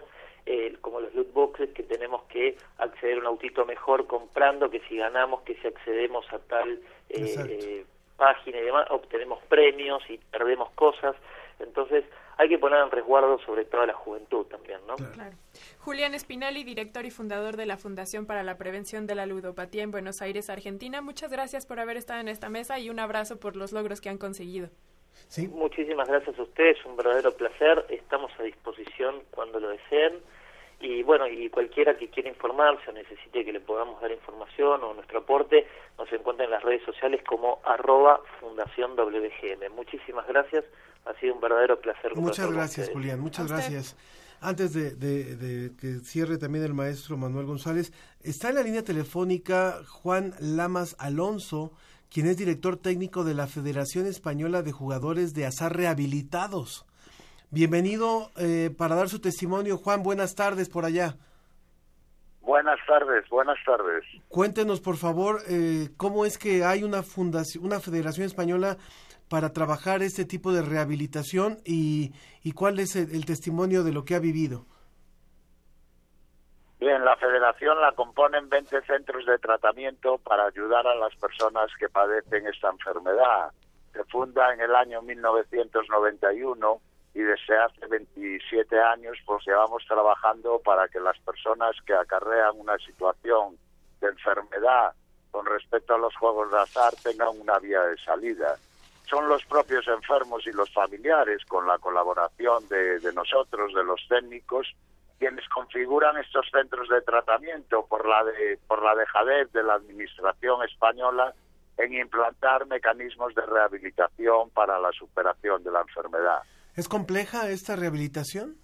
eh, como los loot boxes que tenemos que acceder a un autito mejor comprando, que si ganamos, que si accedemos a tal eh, eh, página y demás, obtenemos premios y perdemos cosas. Entonces hay que poner en resguardo sobre todo a la juventud también, ¿no? Claro. claro. Julián Spinelli, director y fundador de la Fundación para la Prevención de la Ludopatía en Buenos Aires, Argentina. Muchas gracias por haber estado en esta mesa y un abrazo por los logros que han conseguido. ¿Sí? Muchísimas gracias a ustedes, un verdadero placer. Estamos a disposición cuando lo deseen. Y bueno, y cualquiera que quiera informarse o necesite que le podamos dar información o nuestro aporte, nos encuentra en las redes sociales como arroba Fundación WGM. Muchísimas gracias, ha sido un verdadero placer. Muchas gracias, Julián, muchas gracias. Antes de, de, de, que cierre también el maestro Manuel González, está en la línea telefónica Juan Lamas Alonso, quien es director técnico de la Federación Española de Jugadores de Azar Rehabilitados. Bienvenido eh, para dar su testimonio. Juan, buenas tardes por allá. Buenas tardes, buenas tardes. Cuéntenos, por favor, eh, cómo es que hay una fundación, una federación española para trabajar este tipo de rehabilitación y, y cuál es el, el testimonio de lo que ha vivido? Bien, la federación la componen 20 centros de tratamiento para ayudar a las personas que padecen esta enfermedad. Se funda en el año 1991 y desde hace 27 años pues llevamos trabajando para que las personas que acarrean una situación de enfermedad con respecto a los juegos de azar tengan una vía de salida. Son los propios enfermos y los familiares, con la colaboración de, de nosotros, de los técnicos, quienes configuran estos centros de tratamiento por la de por la dejadez de la administración española en implantar mecanismos de rehabilitación para la superación de la enfermedad. ¿Es compleja esta rehabilitación?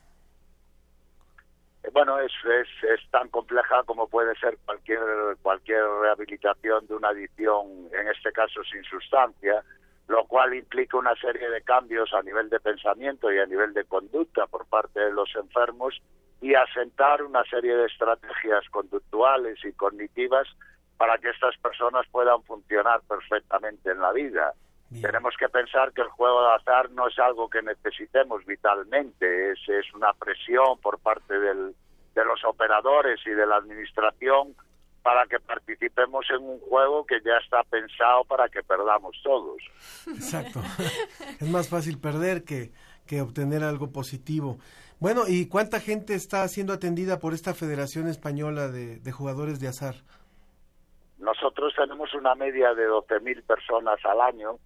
Eh, Bueno, es, es, es tan compleja como puede ser cualquier cualquier rehabilitación de una adicción, en este caso sin sustancia, lo cual implica una serie de cambios a nivel de pensamiento y a nivel de conducta por parte de los enfermos y asentar una serie de estrategias conductuales y cognitivas para que estas personas puedan funcionar perfectamente en la vida. Tenemos que pensar que el juego de azar no es algo que necesitemos vitalmente, es, es una presión por parte del, de los operadores y de la administración para que participemos en un juego que ya está pensado para que perdamos todos. Exacto. es más fácil perder que, que obtener algo positivo. Bueno, ¿y cuánta gente está siendo atendida por esta Federación Española de, Jugadores de Azar? Nosotros tenemos una media de 12.000 personas al año.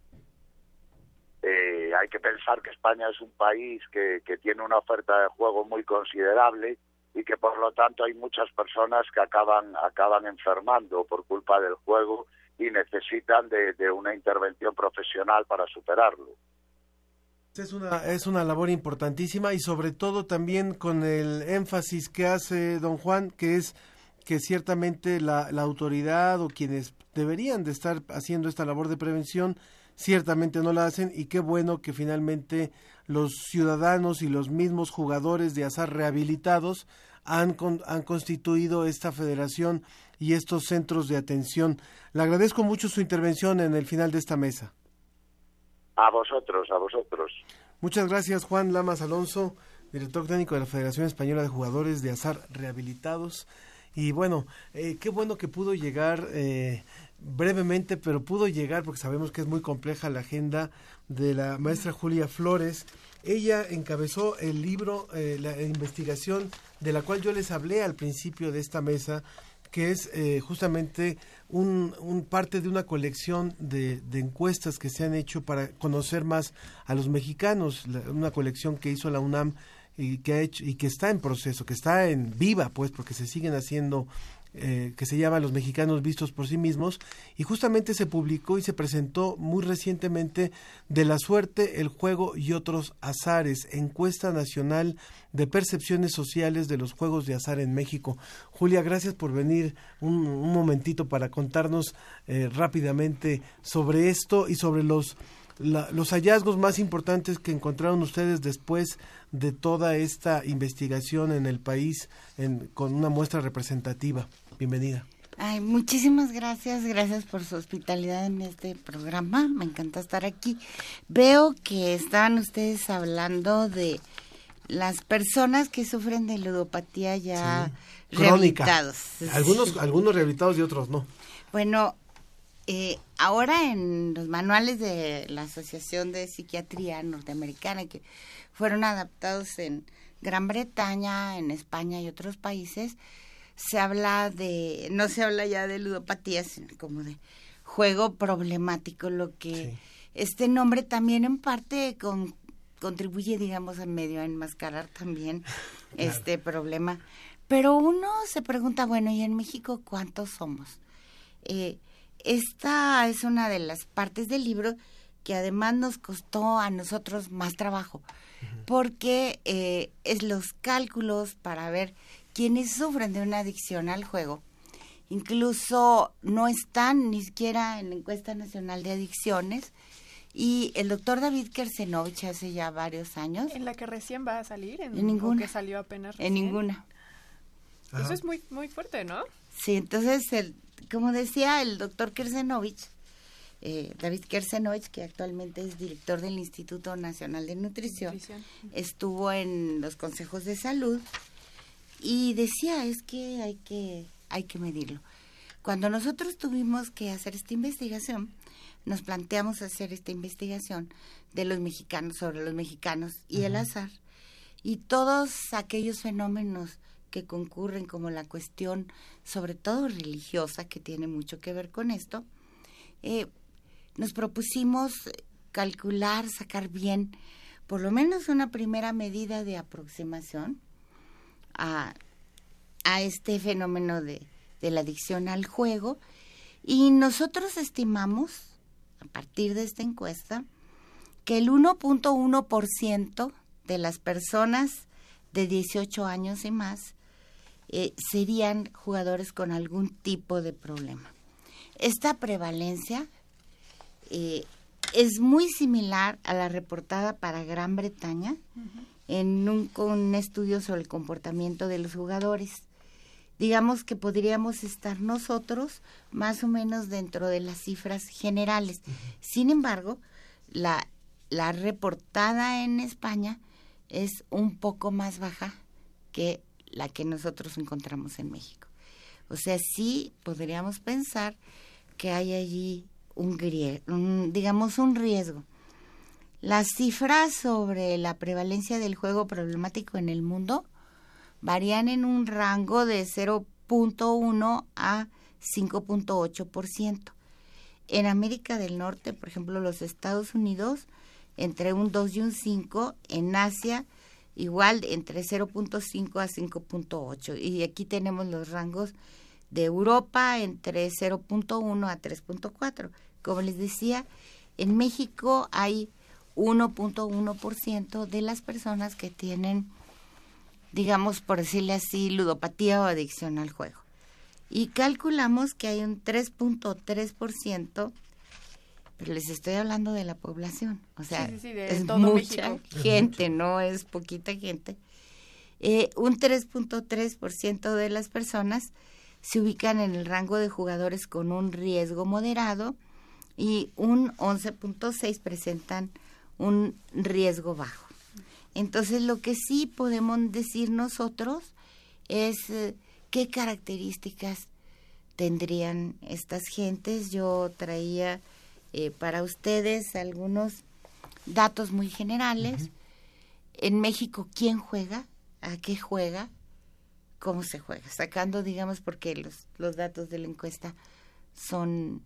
Eh, hay que pensar que España es un país que, tiene una oferta de juego muy considerable y que por lo tanto hay muchas personas que acaban acaban enfermando por culpa del juego y necesitan de una intervención profesional para superarlo. Es una, es una labor importantísima y sobre todo también con el énfasis que hace don Juan, que es que ciertamente la, la autoridad o quienes deberían de estar haciendo esta labor de prevención ciertamente no la hacen y qué bueno que finalmente los ciudadanos y los mismos jugadores de azar rehabilitados han, con, han constituido esta federación y estos centros de atención. Le agradezco mucho su intervención en el final de esta mesa. A vosotros, a vosotros. Muchas gracias Juan Lamas Alonso, director técnico de la Federación Española de Jugadores de Azar Rehabilitados. Y bueno, eh, qué bueno que pudo llegar eh, brevemente, pero pudo llegar porque sabemos que es muy compleja la agenda de la maestra Julia Flores. Ella encabezó el libro, eh, la investigación de la cual yo les hablé al principio de esta mesa, que es eh, justamente un, un, parte de una colección de, de, encuestas que se han hecho para conocer más a los mexicanos, la, una colección que hizo la UNAM y que ha hecho y que está en proceso, que está en viva, pues, porque se siguen haciendo eh, que se llama Los Mexicanos Vistos por sí mismos, y justamente se publicó y se presentó muy recientemente de la suerte, el juego y otros azares, encuesta nacional de percepciones sociales de los juegos de azar en México. Julia, gracias por venir un, momentito para contarnos eh, rápidamente sobre esto y sobre los la, los hallazgos más importantes que encontraron ustedes después de toda esta investigación en el país en, con una muestra representativa. Bienvenida. Ay, muchísimas gracias, gracias por su hospitalidad en este programa, me encanta estar aquí. Veo que estaban ustedes hablando de las personas que sufren de ludopatía ya sí. rehabilitados. Algunos, algunos rehabilitados y otros no. Bueno, eh, ahora en los manuales de la Asociación de Psiquiatría Norteamericana, que fueron adaptados en Gran Bretaña, en España y otros países, se habla de, no se habla ya de ludopatía, sino como de juego problemático, lo que sí. este nombre también en parte con, contribuye, digamos, en medio a enmascarar también claro. este problema. Pero uno se pregunta, bueno, ¿y en México cuántos somos? Eh, esta es una de las partes del libro que además nos costó a nosotros más trabajo, uh -huh. porque eh, es los cálculos para ver quiénes sufren de una adicción al juego. Incluso no están ni siquiera en la encuesta nacional de adicciones. Y el doctor David Kersenovich hace ya varios años. ¿En la que recién va a salir? ¿En, en ninguna. que salió apenas recién? En ninguna. Eso es muy, muy fuerte, ¿no? Sí, entonces el, como decía el doctor Kersenovich, eh, David Kersenovich, que actualmente es director del Instituto Nacional de Nutrición, Nutrición. estuvo en los consejos de salud y decía es que hay que hay que medirlo. Cuando nosotros tuvimos que hacer esta investigación, nos planteamos hacer esta investigación de los mexicanos sobre los mexicanos y el azar y todos aquellos fenómenos que concurren como la cuestión sobre todo religiosa que tiene mucho que ver con esto eh, nos propusimos calcular sacar bien por lo menos una primera medida de aproximación a, a este fenómeno de, de la adicción al juego. Y nosotros estimamos a partir de esta encuesta que el 1.1% de las personas de 18 años y más eh, serían jugadores con algún tipo de problema. Esta prevalencia eh, es muy similar a la reportada para Gran Bretaña en un, un estudio sobre el comportamiento de los jugadores. Digamos que podríamos estar nosotros más o menos dentro de las cifras generales. Sin embargo, la, la reportada en España es un poco más baja que la que nosotros encontramos en México. O sea, sí podríamos pensar que hay allí un, un, digamos, un riesgo. Las cifras sobre la prevalencia del juego problemático en el mundo varían en un rango de 0.1 a 5.8%. En América del Norte, por ejemplo, los Estados Unidos, entre un 2 y un 5, en Asia, igual entre 0.5 a 5.8. Y aquí tenemos los rangos de Europa entre 0.1 a 3.4. Como les decía, en México hay 1.1% de las personas que tienen, digamos, por decirle así, ludopatía o adicción al juego. Y calculamos que hay un 3.3%, pero les estoy hablando de la población, o sea, Sí, sí, sí, de es todo mucha México. Gente, no es poquita gente. Eh, un 3.3% de las personas se ubican en el rango de jugadores con un riesgo moderado y un 11.6 presentan un riesgo bajo. Entonces, lo que sí podemos decir nosotros es eh, qué características tendrían estas gentes. Yo traía eh, para ustedes algunos datos muy generales. En México, ¿quién juega? ¿A qué juega? ¿Cómo se juega? Sacando, digamos, porque los, los datos de la encuesta son,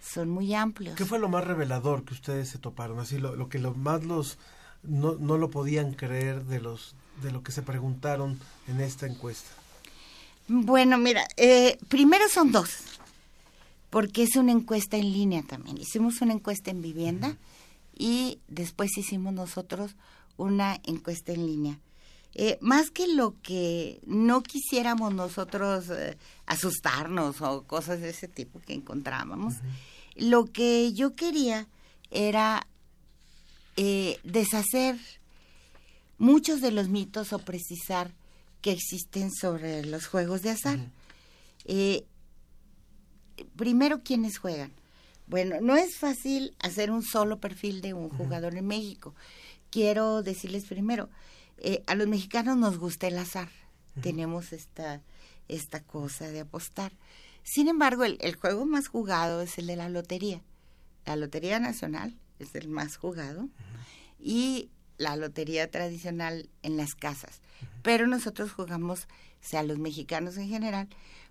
son muy amplios. ¿Qué fue lo más revelador que ustedes se toparon? Así, lo, lo que lo más los no, no lo podían creer de los de lo que se preguntaron en esta encuesta. Bueno, mira, eh, primero son dos, porque es una encuesta en línea también. Hicimos una encuesta en vivienda y después hicimos nosotros una encuesta en línea. Eh, más que lo que no quisiéramos nosotros eh, asustarnos o cosas de ese tipo que encontrábamos, lo que yo quería era eh, deshacer muchos de los mitos o precisar que existen sobre los juegos de azar. Primero, ¿quiénes juegan? Bueno, no es fácil hacer un solo perfil de un jugador en México. Quiero decirles primero, eh, a los mexicanos nos gusta el azar. Tenemos esta, esta cosa de apostar. Sin embargo, el, el juego más jugado es el de la lotería. La Lotería Nacional es el más jugado y la lotería tradicional en las casas. Pero nosotros jugamos, o sea, los mexicanos en general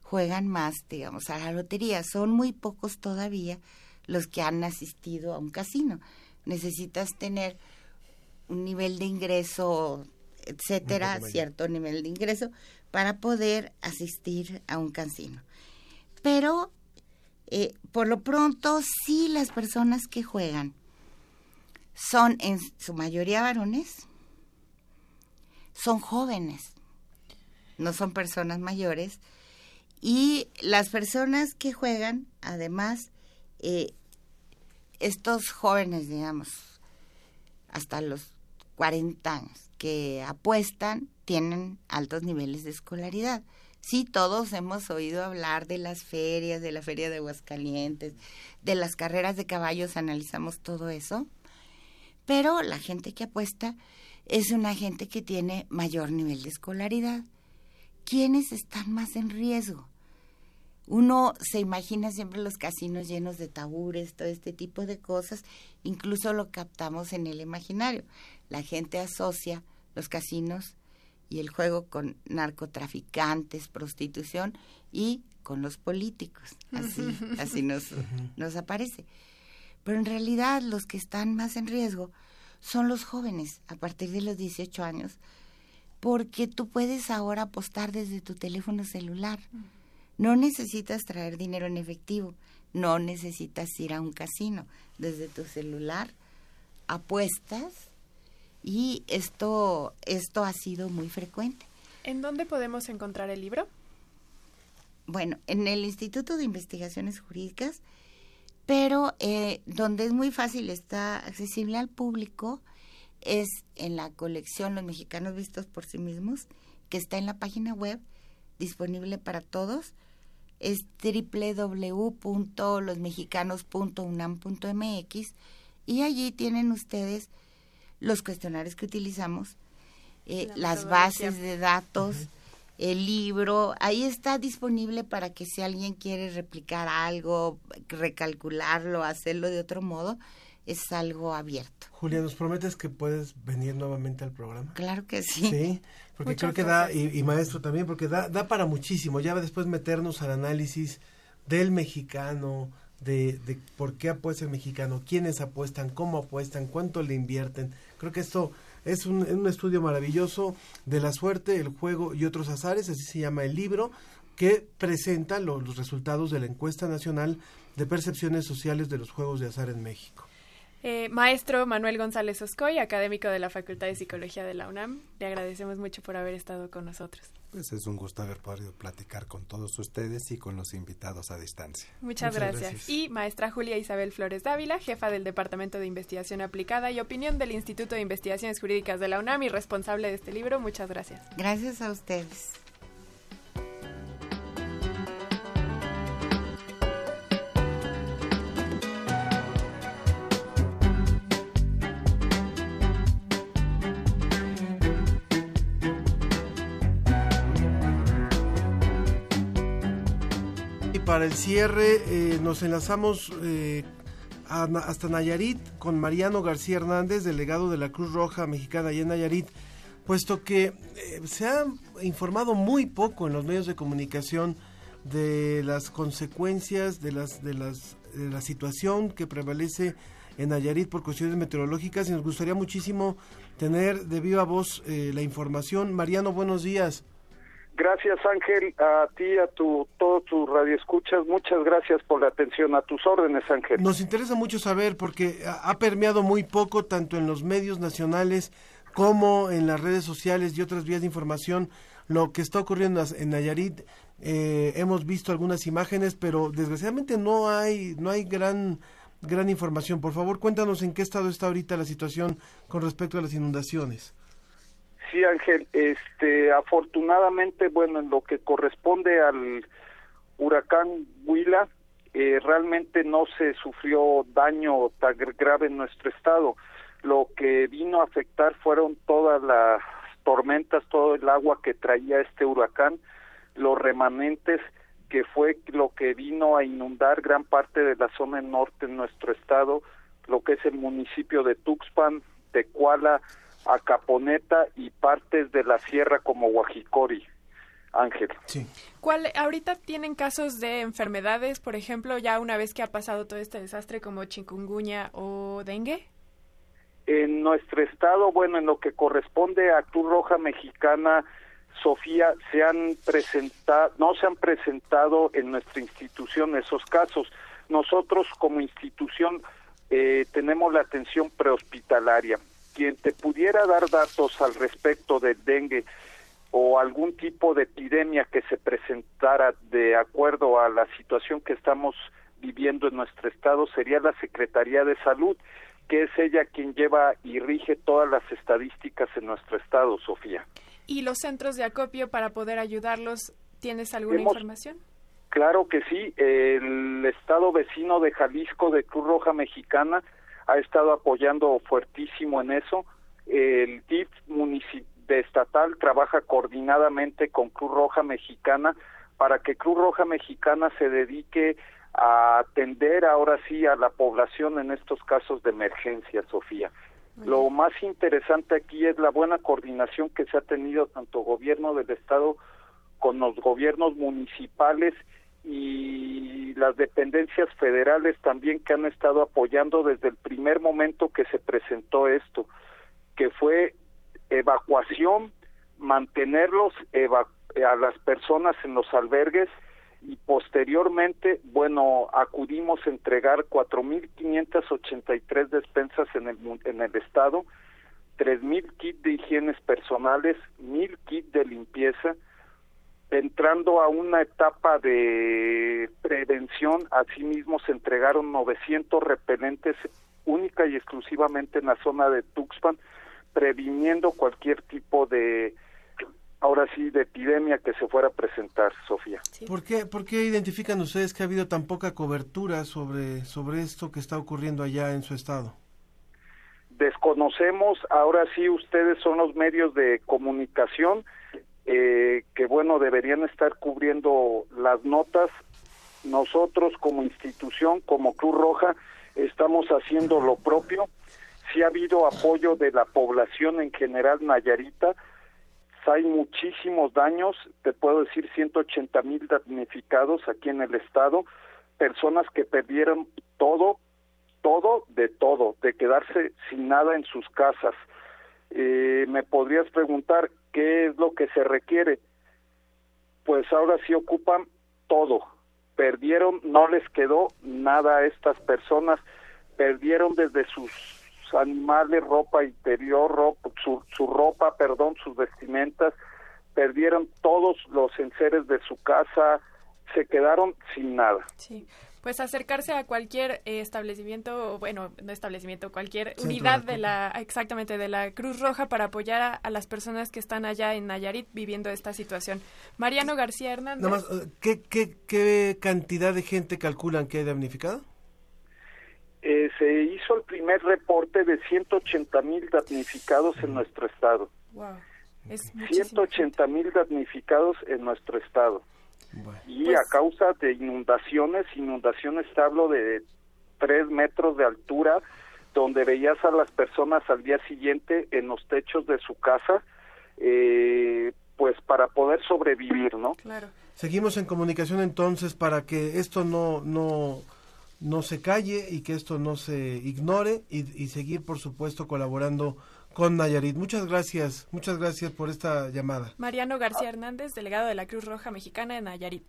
juegan más, digamos, a la lotería. Son muy pocos todavía los que han asistido a un casino. Necesitas tener un nivel de ingreso, etcétera, cierto nivel de ingreso para poder asistir a un casino. Pero eh, por lo pronto, sí las personas que juegan son en su mayoría varones, son jóvenes, no son personas mayores, y las personas que juegan, además, eh, estos jóvenes, digamos, hasta los 40 años, que apuestan, tienen altos niveles de escolaridad. Sí, todos hemos oído hablar de las ferias, de la feria de Aguascalientes, de las carreras de caballos, analizamos todo eso, pero la gente que apuesta es una gente que tiene mayor nivel de escolaridad. ¿Quiénes están más en riesgo? Uno se imagina siempre los casinos llenos de tabures, todo este tipo de cosas, incluso lo captamos en el imaginario. La gente asocia los casinos y el juego con narcotraficantes, prostitución y con los políticos. Así, así nos, nos aparece. Pero en realidad los que están más en riesgo son los jóvenes a partir de los 18 años, porque tú puedes ahora apostar desde tu teléfono celular. No necesitas traer dinero en efectivo, no necesitas ir a un casino. Desde tu celular apuestas y esto, esto ha sido muy frecuente. ¿En dónde podemos encontrar el libro? Bueno, en el Instituto de Investigaciones Jurídicas, pero eh, donde es muy fácil, está accesible al público, es en la colección Los Mexicanos Vistos por Sí Mismos, que está en la página web, disponible para todos, es www.losmexicanos.unam.mx y allí tienen ustedes los cuestionarios que utilizamos, eh, las bases de datos, el libro, ahí está disponible para que si alguien quiere replicar algo, recalcularlo, hacerlo de otro modo, es algo abierto. Julia, ¿nos prometes que puedes venir nuevamente al programa? Claro que sí. Sí, porque creo que da, y, y, maestro también, porque da, da para muchísimo. Ya después meternos al análisis del mexicano, de, de por qué apuesta el mexicano, quiénes apuestan, cómo apuestan, cuánto le invierten. Creo que esto es un, un estudio maravilloso de la suerte, el juego y otros azares, así se llama el libro, que presenta lo, los resultados de la encuesta nacional de percepciones sociales de los juegos de azar en México. Eh, maestro Manuel González Oscoy, académico de la Facultad de Psicología de la UNAM, le agradecemos mucho por haber estado con nosotros. Pues es un gusto haber podido platicar con todos ustedes y con los invitados a distancia. Muchas, Muchas gracias. gracias. Y maestra Julia Isabel Flores Dávila, jefa del Departamento de Investigación Aplicada y Opinión del Instituto de Investigaciones Jurídicas de la UNAM y responsable de este libro, muchas gracias. Gracias a ustedes. Para el cierre eh, nos enlazamos eh, hasta Nayarit con Mariano García Hernández, delegado de la Cruz Roja Mexicana y en Nayarit, puesto que eh, se ha informado muy poco en los medios de comunicación de las consecuencias de las de las de la situación que prevalece en Nayarit por cuestiones meteorológicas y nos gustaría muchísimo tener de viva voz la información. Mariano, buenos días. Gracias Ángel, a ti, a tu, todo tu radio escuchas, muchas gracias por la atención, a tus órdenes Ángel. Nos interesa mucho saber porque ha permeado muy poco tanto en los medios nacionales como en las redes sociales y otras vías de información lo que está ocurriendo en Nayarit. Eh, hemos visto algunas imágenes, pero desgraciadamente no hay, no hay gran, gran información. Por favor, cuéntanos en qué estado está ahorita la situación con respecto a las inundaciones. Sí, Ángel, este, afortunadamente, bueno, en lo que corresponde al huracán Huila, eh, realmente no se sufrió daño tan grave en nuestro estado. Lo que vino a afectar fueron todas las tormentas, todo el agua que traía este huracán, los remanentes que fue lo que vino a inundar gran parte de la zona norte en nuestro estado, lo que es el municipio de Tuxpan, Tecuala, Acaponeta y partes de la sierra como Guajicori. Ángel. Sí. ¿Cuál, ahorita tienen casos de enfermedades, por ejemplo, ya una vez que ha pasado todo este desastre como chikungunya o dengue? En nuestro estado, bueno, en lo que corresponde a Cruz Roja Mexicana, Sofía, se han presentado, no se han presentado en nuestra institución esos casos. Nosotros como institución eh, tenemos la atención prehospitalaria quien te pudiera dar datos al respecto del dengue o algún tipo de epidemia que se presentara de acuerdo a la situación que estamos viviendo en nuestro estado sería la Secretaría de Salud, que es ella quien lleva y rige todas las estadísticas en nuestro estado, Sofía. ¿Y los centros de acopio para poder ayudarlos ¿Tienes alguna Hemos- información? Claro que sí, el estado vecino de Jalisco de Cruz Roja Mexicana ha estado apoyando fuertísimo en eso. El DIF de estatal trabaja coordinadamente con Cruz Roja Mexicana para que Cruz Roja Mexicana se dedique a atender ahora sí a la población en estos casos de emergencia, Sofía. Lo más interesante aquí es la buena coordinación que se ha tenido tanto gobierno del estado con los gobiernos municipales y las dependencias federales también que han estado apoyando desde el primer momento que se presentó esto, que fue evacuación, mantenerlos a las personas en los albergues y posteriormente, bueno, acudimos a entregar 4.583 despensas en el, en el estado, 3.000 kits de higienes personales, 1.000 kits de limpieza, entrando a una etapa de prevención, asimismo se entregaron 900 repelentes única y exclusivamente en la zona de Tuxpan, previniendo cualquier tipo de, ahora sí, de epidemia que se fuera a presentar, Sofía. ¿Por qué, ¿Por qué identifican ustedes que ha habido tan poca cobertura sobre, sobre esto que está ocurriendo allá en su estado? desconocemos, ahora sí ustedes son los medios de comunicación eh, que bueno deberían estar cubriendo las notas. Nosotros como institución, como Cruz Roja, estamos haciendo lo propio. Sí ha habido apoyo de la población en general Nayarita. Hay muchísimos daños, te puedo decir 180 mil damnificados aquí en el estado, personas que perdieron todo, todo de todo, de quedarse sin nada en sus casas. Eh, me podrías preguntar qué es lo que se requiere. Pues ahora sí ocupan todo. Perdieron, no les quedó nada a estas personas. Perdieron desde sus animales, ropa interior, ropa, su, su ropa, perdón, sus vestimentas. Perdieron todos los enseres de su casa. Se quedaron sin nada. Sí. Pues acercarse a cualquier eh, establecimiento, bueno, no establecimiento, cualquier Centro unidad de la, exactamente, de la Cruz Roja para apoyar a, a las personas que están allá en Nayarit viviendo esta situación. Mariano García Hernández. Nada más, eh, ¿qué, qué, ¿qué cantidad de gente calculan que hay damnificada? Eh, se hizo el primer reporte de 180 mil damnificados en nuestro estado. Wow. Es muchísimo. 180 mil damnificados en nuestro estado. Y a causa de inundaciones, inundaciones te hablo de tres metros de altura, donde veías a las personas al día siguiente en los techos de su casa, eh, pues para poder sobrevivir, ¿no? Claro. Seguimos en comunicación entonces para que esto no, no, no se calle y que esto no se ignore y, y seguir, por supuesto, colaborando con Nayarit. Muchas gracias, muchas gracias por esta llamada. Mariano García Hernández, delegado de la Cruz Roja Mexicana en Nayarit.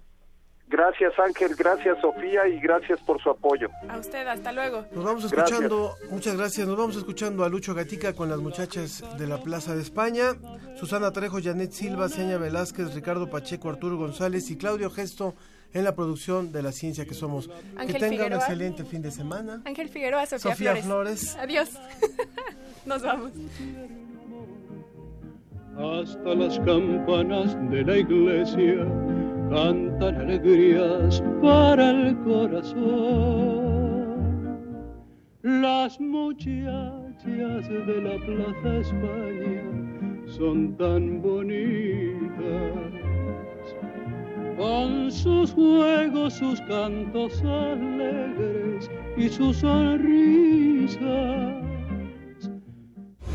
Gracias Ángel, gracias Sofía y gracias por su apoyo. A usted, hasta luego. Nos vamos escuchando, muchas gracias, nos vamos escuchando a Lucho Gatica con las muchachas de la Plaza de España, Susana Trejo, Janet Silva, Seña Velázquez, Ricardo Pacheco, Arturo González y Claudio Gesto en la producción de La Ciencia que Somos. que Ángel tenga un Figueroa. excelente fin de semana. Ángel Figueroa, Sofía, Sofía Flores. Flores. Adiós. Nos vamos. Hasta las campanas de la iglesia cantan alegrías para el corazón. Las muchachas de la Plaza España son tan bonitas, con sus juegos, sus cantos alegres y sus sonrisas.